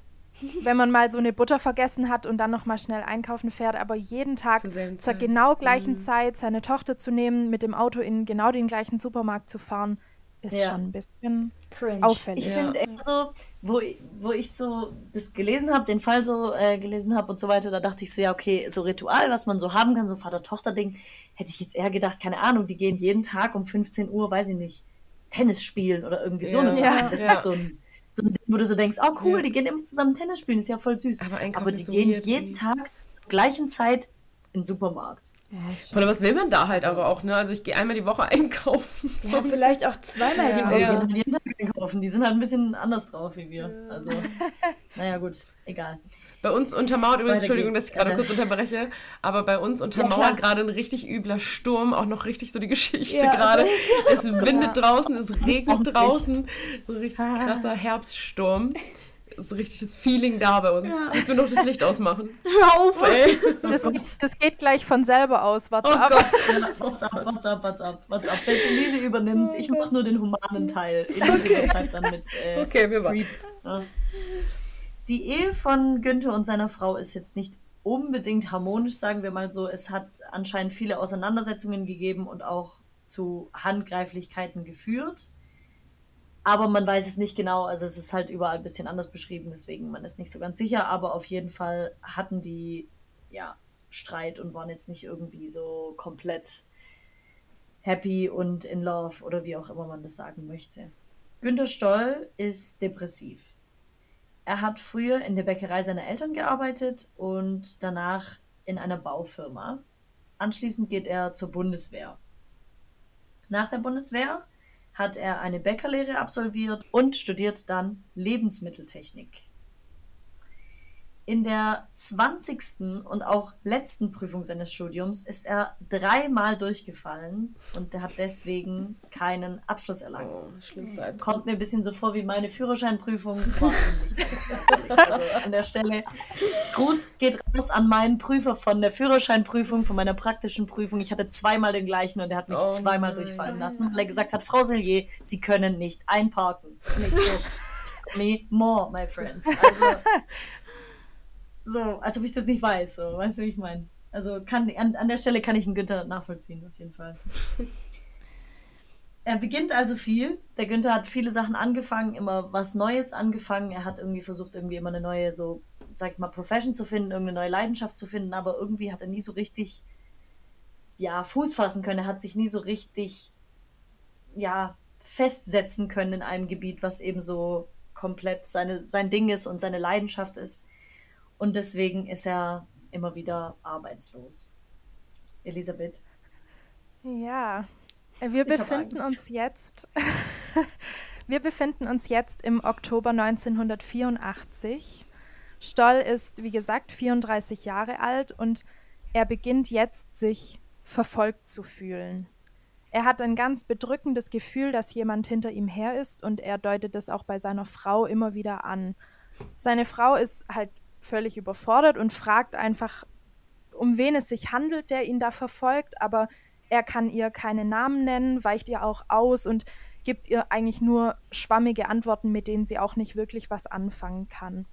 D: wenn man mal so eine Butter vergessen hat und dann noch mal schnell einkaufen fährt, aber jeden Tag
C: Zur
D: zur genau gleichen
C: Mhm.
D: Zeit seine Tochter zu nehmen, mit dem Auto in genau den gleichen Supermarkt zu fahren, ist
E: Ja.
D: schon ein bisschen
B: Cringe.
D: auffällig.
E: Ich
C: Ja.
E: finde eher so, wo, ich- wo ich so das gelesen habe, den Fall so äh, gelesen habe und so weiter, da dachte ich so, ja, okay, so Ritual, was man so haben kann, so Vater-Tochter-Ding, hätte ich jetzt eher gedacht, keine Ahnung, die gehen jeden Tag um 15 Uhr, weiß ich nicht, Tennis spielen oder irgendwie so
C: Ja.
E: eine Sache.
D: Ja.
E: Das
C: Ja.
E: ist so ein, so ein Ding, wo du so denkst, oh cool,
C: Ja.
E: die gehen immer zusammen Tennis spielen, ist ja voll süß.
C: Aber
E: Aber die
C: so
E: gehen jeden. Tag zur gleichen Zeit in den Supermarkt.
B: Ja,
C: Oder was will man da halt
E: So.
C: aber auch, ne? Also ich gehe einmal die Woche einkaufen. So.
B: ja, vielleicht auch zweimal
D: Ja.
B: die Woche.
E: die
C: Ja.
E: Tag einkaufen, die sind halt ein bisschen anders drauf wie wir. Also, naja gut, egal.
C: Bei uns untermauert übrigens,
E: Weiter
C: Entschuldigung, dass
E: geht's.
C: ich gerade
E: Äh,
C: kurz unterbreche, aber bei uns untermauert gerade ein richtig übler Sturm, auch noch richtig so die Geschichte
B: Ja.
C: gerade. Es windet draußen, es regnet draußen, so ein richtig krasser Herbststurm. Es ist richtig das Feeling da bei uns. Jetzt müssen wir noch das Licht ausmachen.
B: Hör auf, ey.
D: Das, geht- das geht gleich von selber aus. Warte
C: Oh
D: ab.
C: Gott.
E: What's up, what's up, what's up, what's up. Bis Elise übernimmt. Ich mache nur den humanen Teil. Elise übertreibt dann mit äh,
C: Okay, wir.
E: Creep. Ja. Die Ehe von Günther und seiner Frau ist jetzt nicht unbedingt harmonisch, sagen wir mal so. Es hat anscheinend viele Auseinandersetzungen gegeben und auch zu Handgreiflichkeiten geführt. Aber man weiß es nicht genau. Also es ist halt überall ein bisschen anders beschrieben, deswegen man ist nicht so ganz sicher. Aber auf jeden Fall hatten die ja Streit und waren jetzt nicht irgendwie so komplett happy und in love oder wie auch immer man das sagen möchte. Günter Stoll ist depressiv. Er hat früher in der Bäckerei seiner Eltern gearbeitet und danach in einer Baufirma. Anschließend geht er zur Bundeswehr. Nach der Bundeswehr hat er eine Bäckerlehre absolviert und studiert dann Lebensmitteltechnik. In der 20. und auch letzten Prüfung seines Studiums ist er dreimal durchgefallen und er hat deswegen keinen Abschluss erlangt.
C: Oh, schlimmste Albtraum.
E: Kommt mir ein bisschen so vor wie meine Führerscheinprüfung. Also an der Stelle, Gruß geht raus an meinen Prüfer von der Führerscheinprüfung, von meiner praktischen Prüfung. Ich hatte zweimal den gleichen und er hat mich
C: Oh
E: zweimal
C: nein.
E: durchfallen lassen, weil er gesagt hat, Frau Sillier, Sie können nicht einparken. Und ich so, me more, my friend. Also, so, als ob ich das nicht weiß, so, weißt du, wie ich meine? Also kann, an, an der Stelle kann ich einen Günther nachvollziehen, auf jeden Fall. Er beginnt also viel. Der Günther hat viele Sachen angefangen, immer was Neues angefangen. Er hat irgendwie versucht, irgendwie immer eine neue, so, sag ich mal, Profession zu finden, irgendeine neue Leidenschaft zu finden, aber irgendwie hat er nie so richtig, ja, Fuß fassen können. Er hat sich nie so richtig, ja, festsetzen können in einem Gebiet, was eben so komplett seine, sein Ding ist und seine Leidenschaft ist. Und deswegen ist er immer wieder arbeitslos. Elisabeth.
D: Ja, wir
E: Ich
D: befinden uns jetzt. wir befinden uns jetzt im Oktober 1984. Stoll ist, wie gesagt, 34 Jahre alt und er beginnt jetzt, sich verfolgt zu fühlen. Er hat ein ganz bedrückendes Gefühl, dass jemand hinter ihm her ist und er deutet es auch bei seiner Frau immer wieder an. Seine Frau ist halt völlig überfordert und fragt einfach um wen es sich handelt, der ihn da verfolgt, aber er kann ihr keine Namen nennen, weicht ihr auch aus und gibt ihr eigentlich nur schwammige Antworten, mit denen sie auch nicht wirklich was anfangen kann.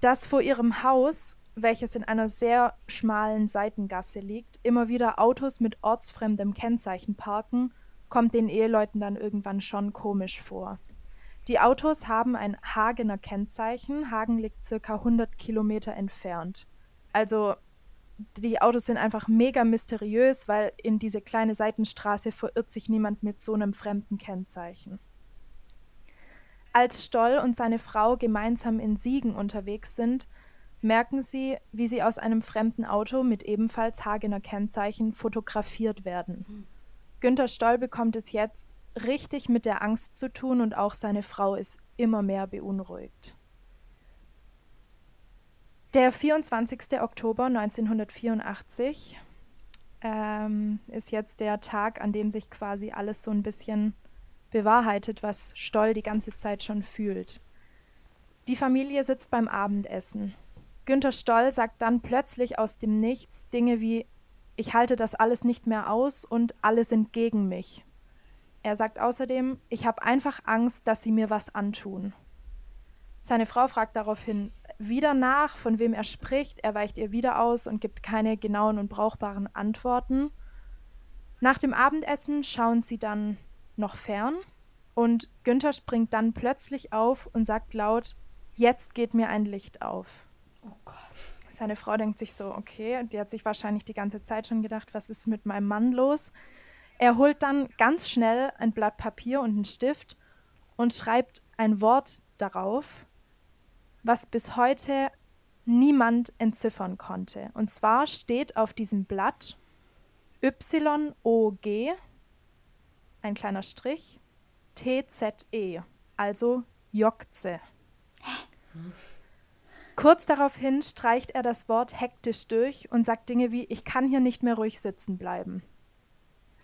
D: Dass vor ihrem Haus, welches in einer sehr schmalen Seitengasse liegt, immer wieder Autos mit ortsfremdem Kennzeichen parken, kommt den Eheleuten dann irgendwann schon komisch vor. Die Autos haben ein Hagener Kennzeichen. Hagen liegt circa 100 Kilometer entfernt. Also die Autos sind einfach mega mysteriös, weil in diese kleine Seitenstraße verirrt sich niemand mit so einem fremden Kennzeichen. Als Stoll und seine Frau gemeinsam in Siegen unterwegs sind, merken sie, wie sie aus einem fremden Auto mit ebenfalls Hagener Kennzeichen fotografiert werden. Günter Stoll bekommt es jetzt richtig mit der Angst zu tun und auch seine Frau ist immer mehr beunruhigt. Der 24. Oktober 1984 ähm, ist jetzt der Tag, an dem sich quasi alles so ein bisschen bewahrheitet, was Stoll die ganze Zeit schon fühlt. Die Familie sitzt beim Abendessen. Günter Stoll sagt dann plötzlich aus dem Nichts Dinge wie Ich halte das alles nicht mehr aus und alle sind gegen mich. Er sagt außerdem, ich habe einfach Angst, dass sie mir was antun. Seine Frau fragt daraufhin, wieder nach, von wem er spricht. Er weicht ihr wieder aus und gibt keine genauen und brauchbaren Antworten. Nach dem Abendessen schauen sie dann noch fern und Günther springt dann plötzlich auf und sagt laut, jetzt geht mir ein Licht auf.
B: Oh Gott.
D: Seine Frau denkt sich so, okay, die hat sich wahrscheinlich die ganze Zeit schon gedacht, was ist mit meinem Mann los? Er holt dann ganz schnell ein Blatt Papier und einen Stift und schreibt ein Wort darauf, was bis heute niemand entziffern konnte. Und zwar steht auf diesem Blatt Y-O-G, ein kleiner Strich, T-Z-E, also Jokze. Kurz daraufhin streicht er das Wort hektisch durch und sagt Dinge wie, ich kann hier nicht mehr ruhig sitzen bleiben.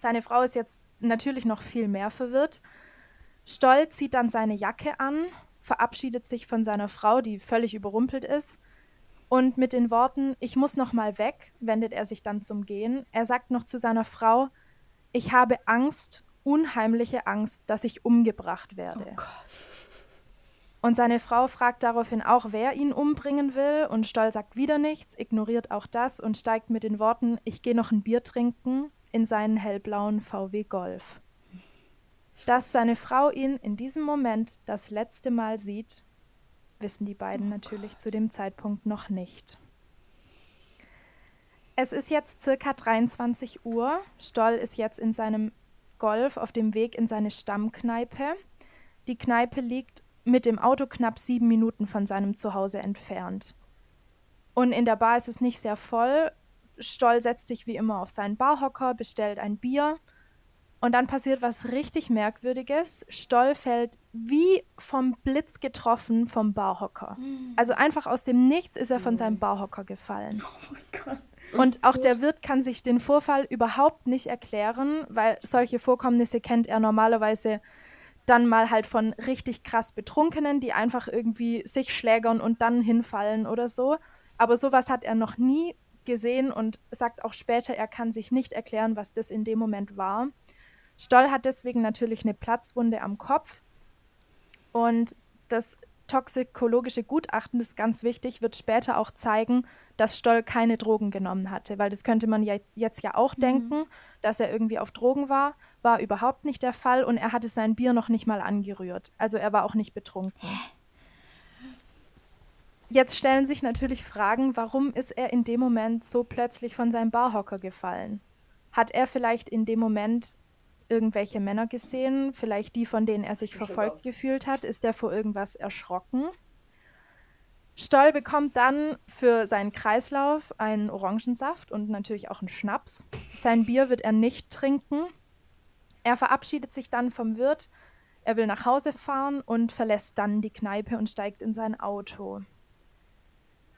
D: Seine Frau ist jetzt natürlich noch viel mehr verwirrt. Stoll zieht dann seine Jacke an verabschiedet sich von seiner Frau, die völlig überrumpelt ist. Und mit den Worten, ich muss noch mal weg, wendet er sich dann zum Gehen. Er sagt noch zu seiner Frau, ich habe Angst, unheimliche Angst, dass ich umgebracht werde. Oh und seine Frau fragt daraufhin auch, wer ihn umbringen will. Und Stoll sagt wieder nichts, ignoriert auch das und steigt mit den Worten, ich gehe noch ein Bier trinken, in seinen hellblauen VW Golf. Dass seine Frau ihn in diesem Moment das letzte Mal sieht, wissen die beiden oh natürlich Gott. zu dem Zeitpunkt noch nicht. Es ist jetzt circa 23 Uhr. Stoll ist jetzt in seinem Golf auf dem Weg in seine Stammkneipe. Die Kneipe liegt mit dem Auto knapp sieben Minuten von seinem Zuhause entfernt. Und in der Bar ist es nicht sehr voll. Stoll setzt sich wie immer auf seinen Barhocker, bestellt ein Bier und dann passiert was richtig Merkwürdiges. Stoll fällt wie vom Blitz getroffen vom Barhocker. Mhm. Also einfach aus dem Nichts ist er von seinem Barhocker gefallen. Oh mein Gott. Und auch der Wirt kann sich den Vorfall überhaupt nicht erklären, weil solche Vorkommnisse kennt er normalerweise dann mal halt von richtig krass Betrunkenen, die einfach irgendwie sich schlägern und dann hinfallen oder so. Aber sowas hat er noch nie gesehen und sagt auch später, er kann sich nicht erklären, was das in dem Moment war. Stoll hat deswegen natürlich eine Platzwunde am Kopf. Und das toxikologische Gutachten, das ist ganz wichtig, wird später auch zeigen, dass Stoll keine Drogen genommen hatte, weil das könnte man ja jetzt ja auch mhm. denken, dass er irgendwie auf Drogen war, war überhaupt nicht der Fall und er hatte sein Bier noch nicht mal angerührt. Also er war auch nicht betrunken. Jetzt stellen sich natürlich Fragen, warum ist er in dem Moment so plötzlich von seinem Barhocker gefallen? Hat er vielleicht in dem Moment irgendwelche Männer gesehen, vielleicht die, von denen er sich verfolgt gefühlt hat. Ist er vor irgendwas erschrocken? Stoll bekommt dann für seinen Kreislauf einen Orangensaft und natürlich auch einen Schnaps. Sein Bier wird er nicht trinken. Er verabschiedet sich dann vom Wirt. Er will nach Hause fahren und verlässt dann die Kneipe und steigt in sein Auto.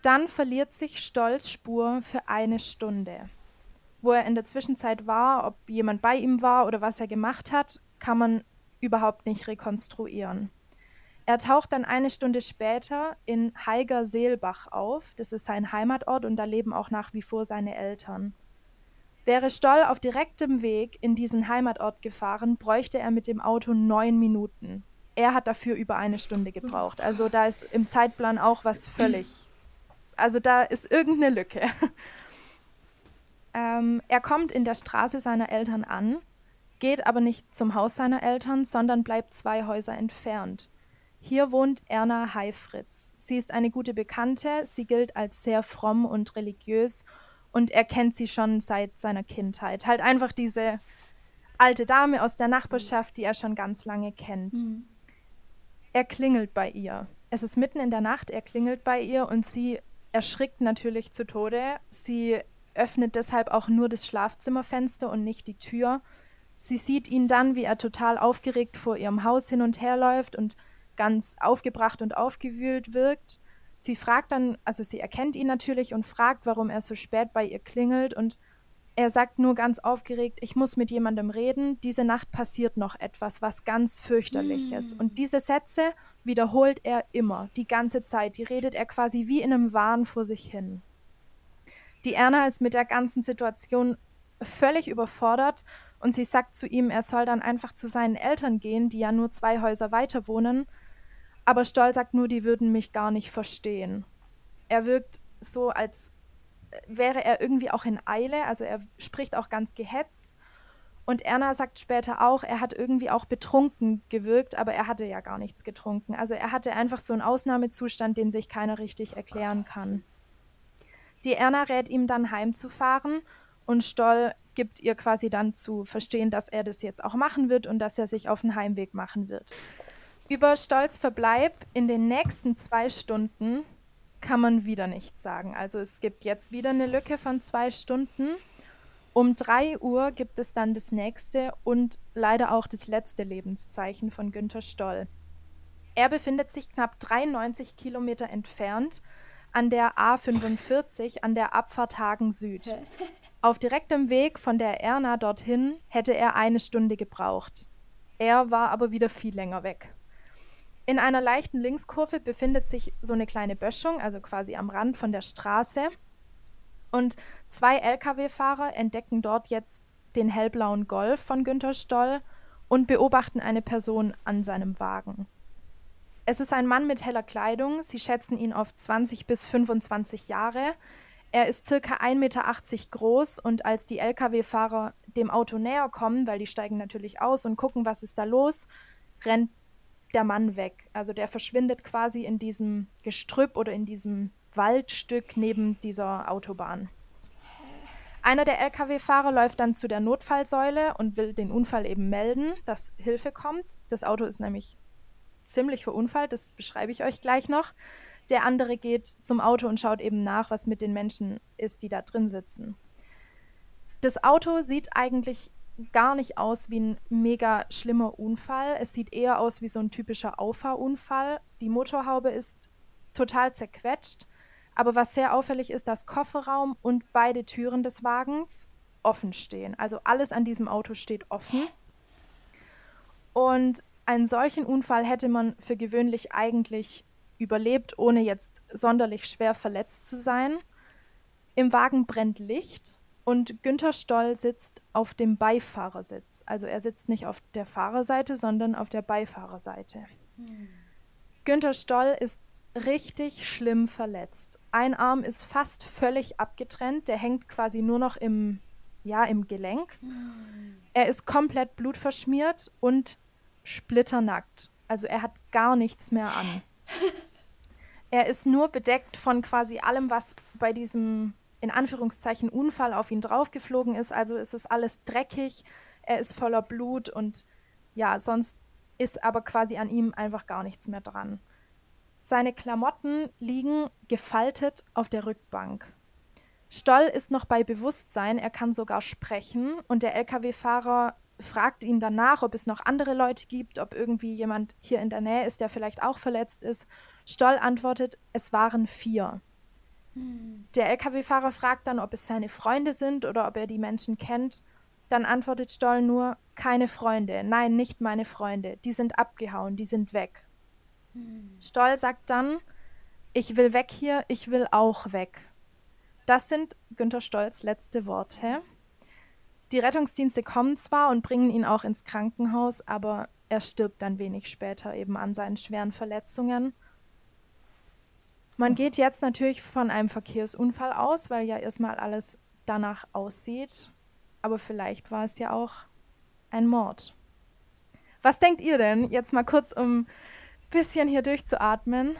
D: Dann verliert sich Stolls Spur für eine Stunde. Wo er in der Zwischenzeit war, ob jemand bei ihm war oder was er gemacht hat, kann man überhaupt nicht rekonstruieren. Er taucht dann eine Stunde später in Heiger-Seelbach auf. Das ist sein Heimatort und da leben auch nach wie vor seine Eltern. Wäre Stoll auf direktem Weg in diesen Heimatort gefahren, bräuchte er mit dem Auto neun Minuten. Er hat dafür über eine Stunde gebraucht. Also da ist im Zeitplan auch was völlig. Also da ist irgendeine Lücke. ähm, er kommt in der Straße seiner Eltern an, geht aber nicht zum Haus seiner Eltern, sondern bleibt zwei Häuser entfernt. Hier wohnt Erna Heifritz. Sie ist eine gute Bekannte, sie gilt als sehr fromm und religiös und er kennt sie schon seit seiner Kindheit. Halt einfach diese alte Dame aus der Nachbarschaft, die er schon ganz lange kennt.
B: Mhm.
D: Er klingelt bei ihr. Es ist mitten in der Nacht, er klingelt bei ihr und sie erschrickt natürlich zu Tode. Sie öffnet deshalb auch nur das Schlafzimmerfenster und nicht die Tür. Sie sieht ihn dann, wie er total aufgeregt vor ihrem Haus hin und her läuft und ganz aufgebracht und aufgewühlt wirkt. Sie fragt dann, also sie erkennt ihn natürlich und fragt, warum er so spät bei ihr klingelt und er sagt nur ganz aufgeregt, ich muss mit jemandem reden, diese Nacht passiert noch etwas, was ganz fürchterliches.
B: Mm.
D: Und diese Sätze wiederholt er immer, die ganze Zeit. Die redet er quasi wie in einem Wahn vor sich hin. Die Erna ist mit der ganzen Situation völlig überfordert und sie sagt zu ihm, er soll dann einfach zu seinen Eltern gehen, die ja nur zwei Häuser weiter wohnen. Aber Stoll sagt nur, die würden mich gar nicht verstehen. Er wirkt so, als wäre er irgendwie auch in Eile, also er spricht auch ganz gehetzt. Und Erna sagt später auch, er hat irgendwie auch betrunken gewirkt, aber er hatte ja gar nichts getrunken. Also er hatte einfach so einen Ausnahmezustand, den sich keiner richtig erklären kann. Die Erna rät ihm dann heimzufahren und Stoll gibt ihr quasi dann zu verstehen, dass er das jetzt auch machen wird und dass er sich auf den Heimweg machen wird. Über Stolls Verbleib in den nächsten zwei Stunden kann man wieder nichts sagen. Also es gibt jetzt wieder eine Lücke von zwei Stunden. Um 3 Uhr gibt es dann das nächste und leider auch das letzte Lebenszeichen von Günter Stoll. Er befindet sich knapp 93 Kilometer entfernt an der A45 an der Abfahrt Hagen Süd. Auf direktem Weg von der Erna dorthin hätte er eine Stunde gebraucht. Er war aber wieder viel länger weg. In einer leichten Linkskurve befindet sich so eine kleine Böschung, also quasi am Rand von der Straße. Und zwei Lkw-Fahrer entdecken dort jetzt den hellblauen Golf von Günter Stoll und beobachten eine Person an seinem Wagen. Es ist ein Mann mit heller Kleidung. Sie schätzen ihn auf 20 bis 25 Jahre. Er ist circa 1,80 Meter groß und als die Lkw-Fahrer dem Auto näher kommen, weil die steigen natürlich aus und gucken, was ist da los, rennt der Mann weg. Also der verschwindet quasi in diesem Gestrüpp oder in diesem Waldstück neben dieser Autobahn. Einer der Lkw-Fahrer läuft dann zu der Notfallsäule und will den Unfall eben melden, dass Hilfe kommt. Das Auto ist nämlich ziemlich verunfallt, das beschreibe ich euch gleich noch. Der andere geht zum Auto und schaut eben nach, was mit den Menschen ist, die da drin sitzen. Das Auto sieht eigentlich gar nicht aus wie ein mega schlimmer Unfall. Es sieht eher aus wie so ein typischer Auffahrunfall. Die Motorhaube ist total zerquetscht. Aber was sehr auffällig ist, dass Kofferraum und beide Türen des Wagens offen stehen. Also alles an diesem Auto steht offen. Und einen solchen Unfall hätte man für gewöhnlich eigentlich überlebt, ohne jetzt sonderlich schwer verletzt zu sein. Im Wagen brennt Licht und Günther Stoll sitzt auf dem Beifahrersitz. Also er sitzt nicht auf der Fahrerseite, sondern auf der Beifahrerseite. Hm. Günther Stoll ist richtig schlimm verletzt. Ein Arm ist fast völlig abgetrennt, der hängt quasi nur noch im, ja, im Gelenk. Hm. Er ist komplett blutverschmiert und splitternackt. Also er hat gar nichts mehr an. Er ist nur bedeckt von quasi allem, was bei diesem in Anführungszeichen Unfall auf ihn draufgeflogen ist. Also ist es alles dreckig, er ist voller Blut und ja, sonst ist aber quasi an ihm einfach gar nichts mehr dran. Seine Klamotten liegen gefaltet auf der Rückbank. Stoll ist noch bei Bewusstsein, er kann sogar sprechen und der Lkw-Fahrer fragt ihn danach, ob es noch andere Leute gibt, ob irgendwie jemand hier in der Nähe ist, der vielleicht auch verletzt ist. Stoll antwortet, es waren vier. Der Lkw-Fahrer fragt dann, ob es seine Freunde sind oder ob er die Menschen kennt. Dann antwortet Stoll nur, keine Freunde, nein, nicht meine Freunde, die sind abgehauen, die sind weg. Stoll sagt dann, ich will weg hier, ich will auch weg. Das sind Günter Stolls letzte Worte. Die Rettungsdienste kommen zwar und bringen ihn auch ins Krankenhaus, aber er stirbt dann wenig später eben an seinen schweren Verletzungen. Man geht jetzt natürlich von einem Verkehrsunfall aus, weil ja erstmal alles danach aussieht. Aber vielleicht war es ja auch ein Mord. Was denkt ihr denn? Jetzt mal kurz, um ein bisschen hier durchzuatmen.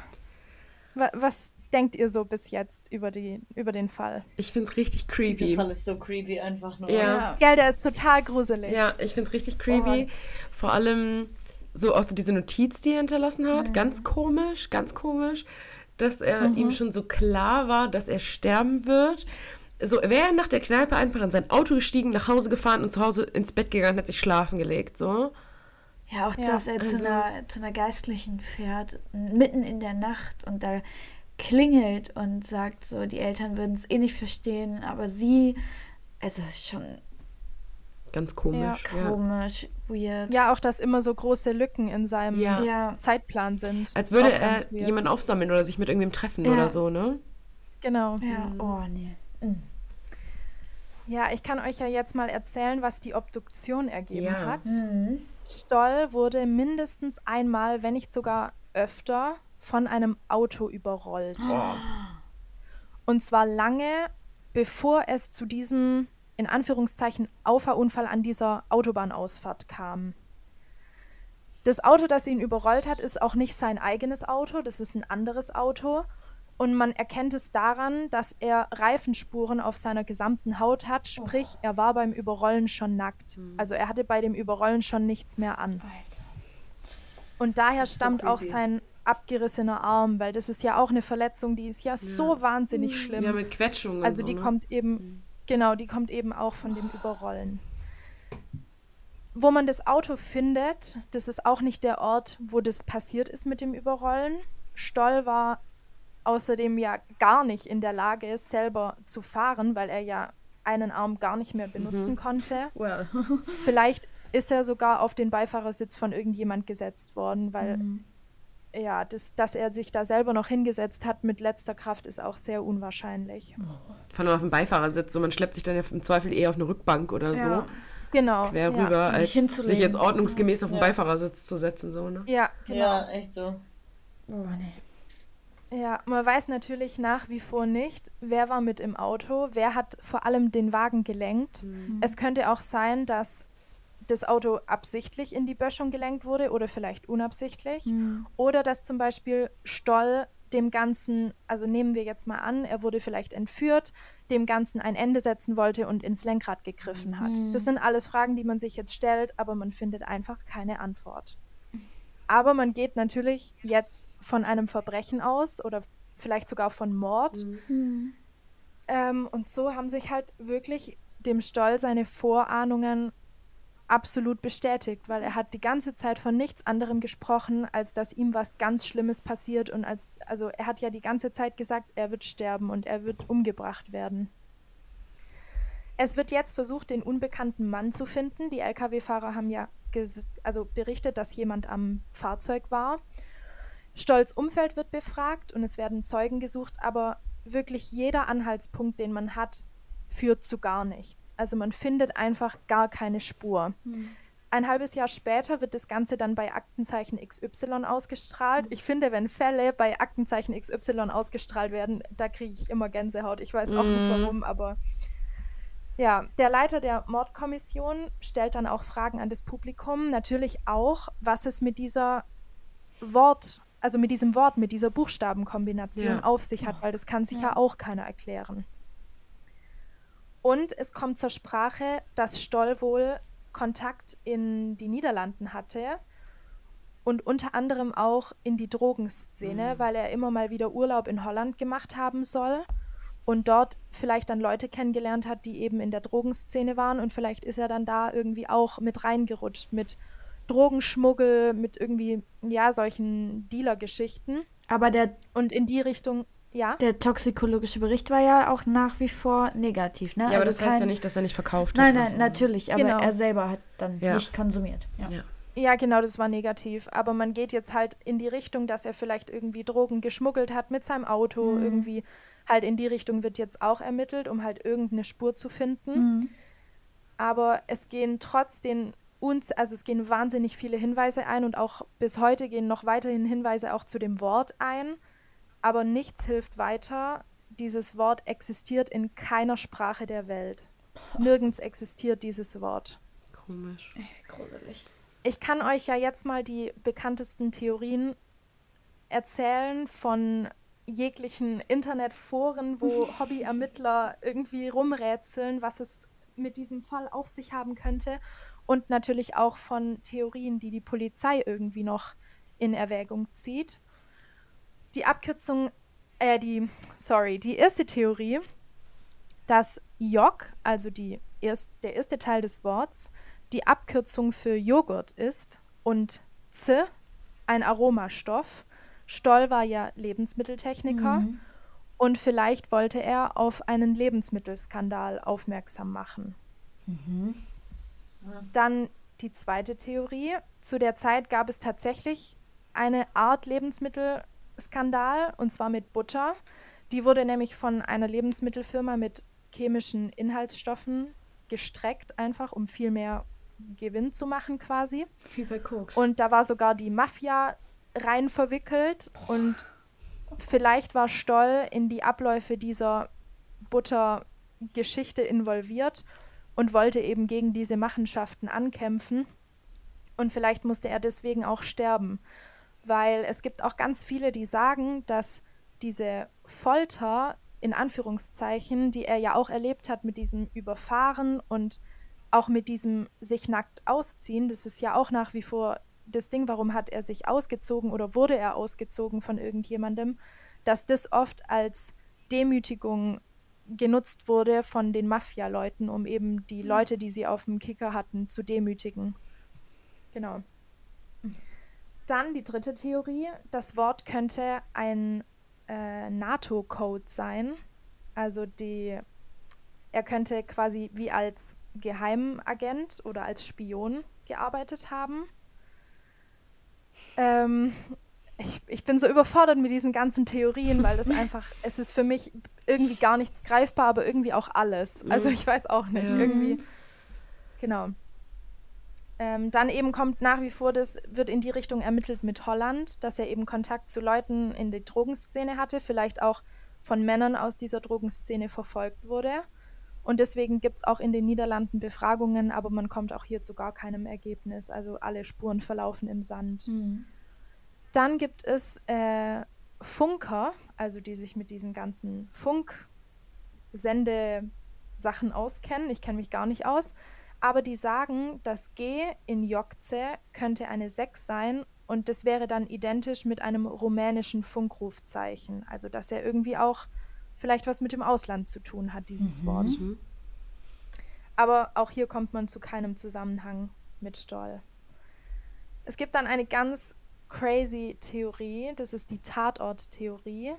D: Wa was denkt ihr so bis jetzt über, die, über den Fall?
C: Ich finde es richtig
E: Dieser
C: creepy.
E: Fall ist so creepy einfach nur.
C: Ja.
D: Gell, der ist total gruselig.
C: Ja, ich finde es richtig creepy. Vor allem so auch so diese Notiz, die er hinterlassen hat. Ganz komisch, ganz komisch, dass er ihm schon so klar war, dass er sterben wird. So, wäre er nach der Kneipe einfach in sein Auto gestiegen, nach Hause gefahren und zu Hause ins Bett gegangen, hat sich schlafen gelegt, so.
B: Ja, auch
D: Ja,
B: dass er zu,
C: also-
B: einer, zu einer Geistlichen fährt, mitten in der Nacht und da klingelt und sagt so, die Eltern würden es eh nicht verstehen, aber sie, es ist schon
C: Ganz komisch. Ja.
B: komisch, weird.
D: Ja, auch dass immer so große Lücken in seinem
C: Ja.
B: Ja,
D: Zeitplan sind.
C: Als würde er jemanden aufsammeln oder sich mit irgendwem treffen
B: Ja.
C: oder so, ne?
D: Genau.
B: ja, oh nee. Mm.
D: Ja, ich kann euch ja jetzt mal erzählen, was die Obduktion ergeben
C: Ja.
D: hat.
B: Mhm.
D: Stoll wurde mindestens einmal, wenn nicht sogar öfter, von einem Auto überrollt. Und zwar lange bevor es zu diesem, in Anführungszeichen, Auffahrunfall an dieser Autobahnausfahrt kam. Das Auto, das ihn überrollt hat, ist auch nicht sein eigenes Auto, das ist ein anderes Auto. Und man erkennt es daran, dass er Reifenspuren auf seiner gesamten Haut hat, sprich, er war beim Überrollen schon nackt. Also er hatte bei dem Überrollen schon nichts mehr an.
B: Alter.
D: Und daher
E: ist so
D: stammt auch sein abgerissener Arm, weil das ist ja auch eine Verletzung, die ist ja, so wahnsinnig schlimm.
C: Ja, mit Quetschungen. und
D: also
C: so,
D: die
C: ne?
D: kommt eben, genau, die kommt eben auch von dem Überrollen. Wo man das Auto findet, das ist auch nicht der Ort, wo das passiert ist mit dem Überrollen. Stoll war außerdem ja gar nicht in der Lage, selber zu fahren, weil er ja einen Arm gar nicht mehr benutzen konnte.
B: Well.
D: Vielleicht ist er sogar auf den Beifahrersitz von irgendjemand gesetzt worden, weil ja, das, dass er sich da selber noch hingesetzt hat mit letzter Kraft, ist auch sehr unwahrscheinlich.
C: Vor allem auf dem Beifahrersitz, so man schleppt sich dann ja im Zweifel eher auf eine Rückbank oder
B: Ja.
C: so.
D: Genau.
C: Quer
D: ja.
C: rüber,
B: sich
C: als sich jetzt ordnungsgemäß auf den
E: Ja.
C: Beifahrersitz zu setzen, so, ne?
D: Ja, genau.
E: Ja, echt so.
B: Oh nee.
D: Ja, man weiß natürlich nach wie vor nicht, wer war mit im Auto, wer hat vor allem den Wagen gelenkt. Es könnte auch sein, dass das Auto absichtlich in die Böschung gelenkt wurde oder vielleicht unabsichtlich. Oder dass zum Beispiel Stoll dem Ganzen, also nehmen wir jetzt mal an, er wurde vielleicht entführt, dem Ganzen ein Ende setzen wollte und ins Lenkrad gegriffen hat. Das sind alles Fragen, die man sich jetzt stellt, aber man findet einfach keine Antwort. Aber man geht natürlich jetzt von einem Verbrechen aus oder vielleicht sogar von Mord. Ähm, und so haben sich halt wirklich dem Stoll seine Vorahnungen absolut bestätigt, weil er hat die ganze Zeit von nichts anderem gesprochen, als dass ihm was ganz Schlimmes passiert und als, also er hat ja die ganze Zeit gesagt, er wird sterben und er wird umgebracht werden. Es wird jetzt versucht, den unbekannten Mann zu finden. Die Lkw-Fahrer haben ja also berichtet, dass jemand am Fahrzeug war. Stolz Umfeld wird befragt und es werden Zeugen gesucht, aber wirklich jeder Anhaltspunkt, den man hat, führt zu gar nichts. Also man findet einfach gar keine Spur. Ein halbes Jahr später wird das Ganze dann bei Aktenzeichen XY ausgestrahlt. Ich finde, wenn Fälle bei Aktenzeichen XY ausgestrahlt werden, da kriege ich immer Gänsehaut. Ich weiß auch nicht
C: Mhm.
D: warum, aber ja, der Leiter der Mordkommission stellt dann auch Fragen an das Publikum. Natürlich auch, was es mit dieser Wort, also mit diesem Wort, mit dieser Buchstabenkombination
C: Ja.
D: auf sich hat, weil das kann sich ja, auch keiner erklären. Und es kommt zur Sprache, dass Stoll wohl Kontakt in die Niederlanden hatte und unter anderem auch in die Drogenszene, weil er immer mal wieder Urlaub in Holland gemacht haben soll und dort vielleicht dann Leute kennengelernt hat, die eben in der Drogenszene waren und vielleicht ist er dann da irgendwie auch mit reingerutscht mit Drogenschmuggel, mit irgendwie, ja, solchen Dealer-Geschichten.
B: Aber der,
D: Und in die Richtung, ja.
B: der toxikologische Bericht war ja auch nach wie vor negativ, ne?
C: Ja, aber
B: Also
C: das heißt
B: kein-
C: ja nicht, dass er nicht verkauft
B: Nein,
C: hat.
B: nein,
C: so.
B: natürlich, aber
D: Genau.
B: er selber hat dann
C: Ja.
B: nicht konsumiert. Ja.
C: Ja.
D: Ja, genau, das war negativ. Aber man geht jetzt halt in die Richtung, dass er vielleicht irgendwie Drogen geschmuggelt hat mit seinem Auto.
B: Mhm.
D: Irgendwie halt in die Richtung wird jetzt auch ermittelt, um halt irgendeine Spur zu finden.
B: Mhm.
D: Aber es gehen trotzdem uns, also es gehen wahnsinnig viele Hinweise ein und auch bis heute gehen noch weiterhin Hinweise auch zu dem Wort ein. Aber nichts hilft weiter. Dieses Wort existiert in keiner Sprache der Welt. Nirgends existiert dieses Wort.
C: Komisch.
B: Gruselig.
D: Ich kann euch ja jetzt mal die bekanntesten Theorien erzählen von jeglichen Internetforen, wo Hobbyermittler irgendwie rumrätseln, was es mit diesem Fall auf sich haben könnte. Und natürlich auch von Theorien, die die Polizei irgendwie noch in Erwägung zieht. Die Abkürzung, äh, die, sorry, die erste Theorie, dass Jok, also die erst, der erste Teil des Worts, die Abkürzung für Joghurt ist und Z ein Aromastoff. Stoll war ja Lebensmitteltechniker
B: Mhm.
D: und vielleicht wollte er auf einen Lebensmittelskandal aufmerksam machen.
B: Mhm.
D: Dann die zweite Theorie. Zu der Zeit gab es tatsächlich eine Art Lebensmittelskandal, und zwar mit Butter. Die wurde nämlich von einer Lebensmittelfirma mit chemischen Inhaltsstoffen gestreckt, einfach um viel mehr Gewinn zu machen quasi.
B: Wie bei Koks.
D: Und da war sogar die Mafia rein verwickelt und vielleicht war Stoll in die Abläufe dieser Buttergeschichte involviert und wollte eben gegen diese Machenschaften ankämpfen. Und vielleicht musste er deswegen auch sterben, weil es gibt auch ganz viele, die sagen, dass diese Folter in Anführungszeichen, die er ja auch erlebt hat mit diesem Überfahren und auch mit diesem sich nackt ausziehen, das ist ja auch nach wie vor das Ding, warum hat er sich ausgezogen oder wurde er ausgezogen von irgendjemandem, dass das oft als Demütigung genutzt wurde von den Mafia-Leuten, um eben die Leute, die sie auf dem Kicker hatten, zu demütigen. Genau. Dann die dritte Theorie. Das Wort könnte ein äh, NATO-Code sein. Also die, er könnte quasi wie als Geheimagent oder als Spion gearbeitet haben. Ähm, ich, ich bin so überfordert mit diesen ganzen Theorien, weil das einfach, es ist für mich irgendwie gar nichts greifbar, aber irgendwie auch alles. Also ich weiß auch nicht.
C: Ja.
D: Irgendwie. Genau. Ähm, dann eben kommt nach wie vor, das wird in die Richtung ermittelt mit Holland, dass er eben Kontakt zu Leuten in der Drogenszene hatte, vielleicht auch von Männern aus dieser Drogenszene verfolgt wurde. Und deswegen gibt es auch in den Niederlanden Befragungen, aber man kommt auch hier zu gar keinem Ergebnis. Also alle Spuren verlaufen im Sand.
B: Mhm.
D: Dann gibt es äh, Funker, also die sich mit diesen ganzen Funk-Sendesachen auskennen. Ich kenne mich gar nicht aus. Aber die sagen, das G in Jokce könnte eine 6 sein und das wäre dann identisch mit einem rumänischen Funkrufzeichen. Also dass er irgendwie auch vielleicht was mit dem Ausland zu tun hat, dieses
B: Mhm.
D: Wort.
C: Mhm.
D: Aber auch hier kommt man zu keinem Zusammenhang mit Stoll. Es gibt dann eine ganz crazy Theorie, das ist die Tatort-Theorie.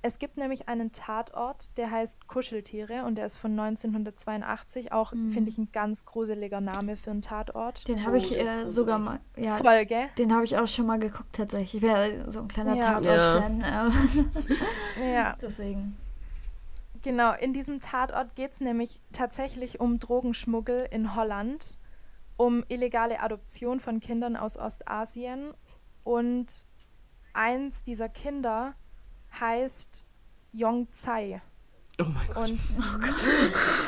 D: Es gibt nämlich einen Tatort, der heißt Kuscheltiere und der ist von 1982. Auch,
B: Mhm.
D: finde ich, ein ganz gruseliger Name für einen Tatort.
B: Den habe ich äh, sogar mal. Ja,
D: Folge.
B: den habe ich auch schon mal geguckt tatsächlich. Ich wäre so ein kleiner
D: Ja.
B: Tatort-Fan. Äh,
D: Ja.
B: deswegen.
D: Genau, in diesem Tatort geht es nämlich tatsächlich um Drogenschmuggel in Holland, um illegale Adoption von Kindern aus Ostasien und eins dieser Kinder heißt Yong Tsai.
C: Oh mein Gott.
D: Und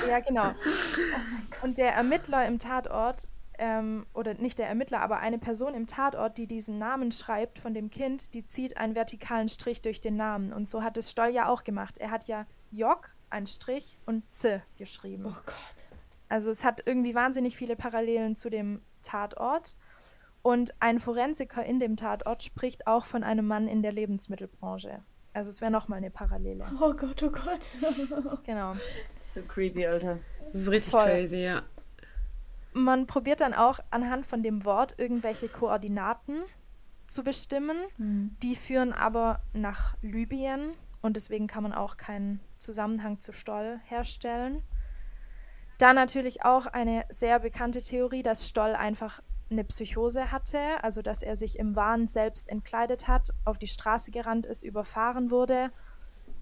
D: ja, genau. Und der Ermittler im Tatort, ähm, oder nicht der Ermittler, aber eine Person im Tatort, die diesen Namen schreibt von dem Kind, die zieht einen vertikalen Strich durch den Namen. Und so hat es Stoll ja auch gemacht. Er hat ja Jok, ein Strich und Z geschrieben.
B: Oh Gott.
D: Also es hat irgendwie wahnsinnig viele Parallelen zu dem Tatort. Und ein Forensiker in dem Tatort spricht auch von einem Mann in der Lebensmittelbranche. Also es wäre nochmal eine Parallele.
B: Oh Gott, oh Gott.
D: Genau.
E: So creepy, Alter.
C: Das ist richtig
D: Voll.
C: crazy, ja.
D: Man probiert dann auch anhand von dem Wort irgendwelche Koordinaten zu bestimmen.
B: Hm.
D: Die führen aber nach Libyen und deswegen kann man auch keinen Zusammenhang zu Stoll herstellen. Dann natürlich auch eine sehr bekannte Theorie, dass Stoll einfach eine Psychose hatte, also dass er sich im Wahn selbst entkleidet hat, auf die Straße gerannt ist, überfahren wurde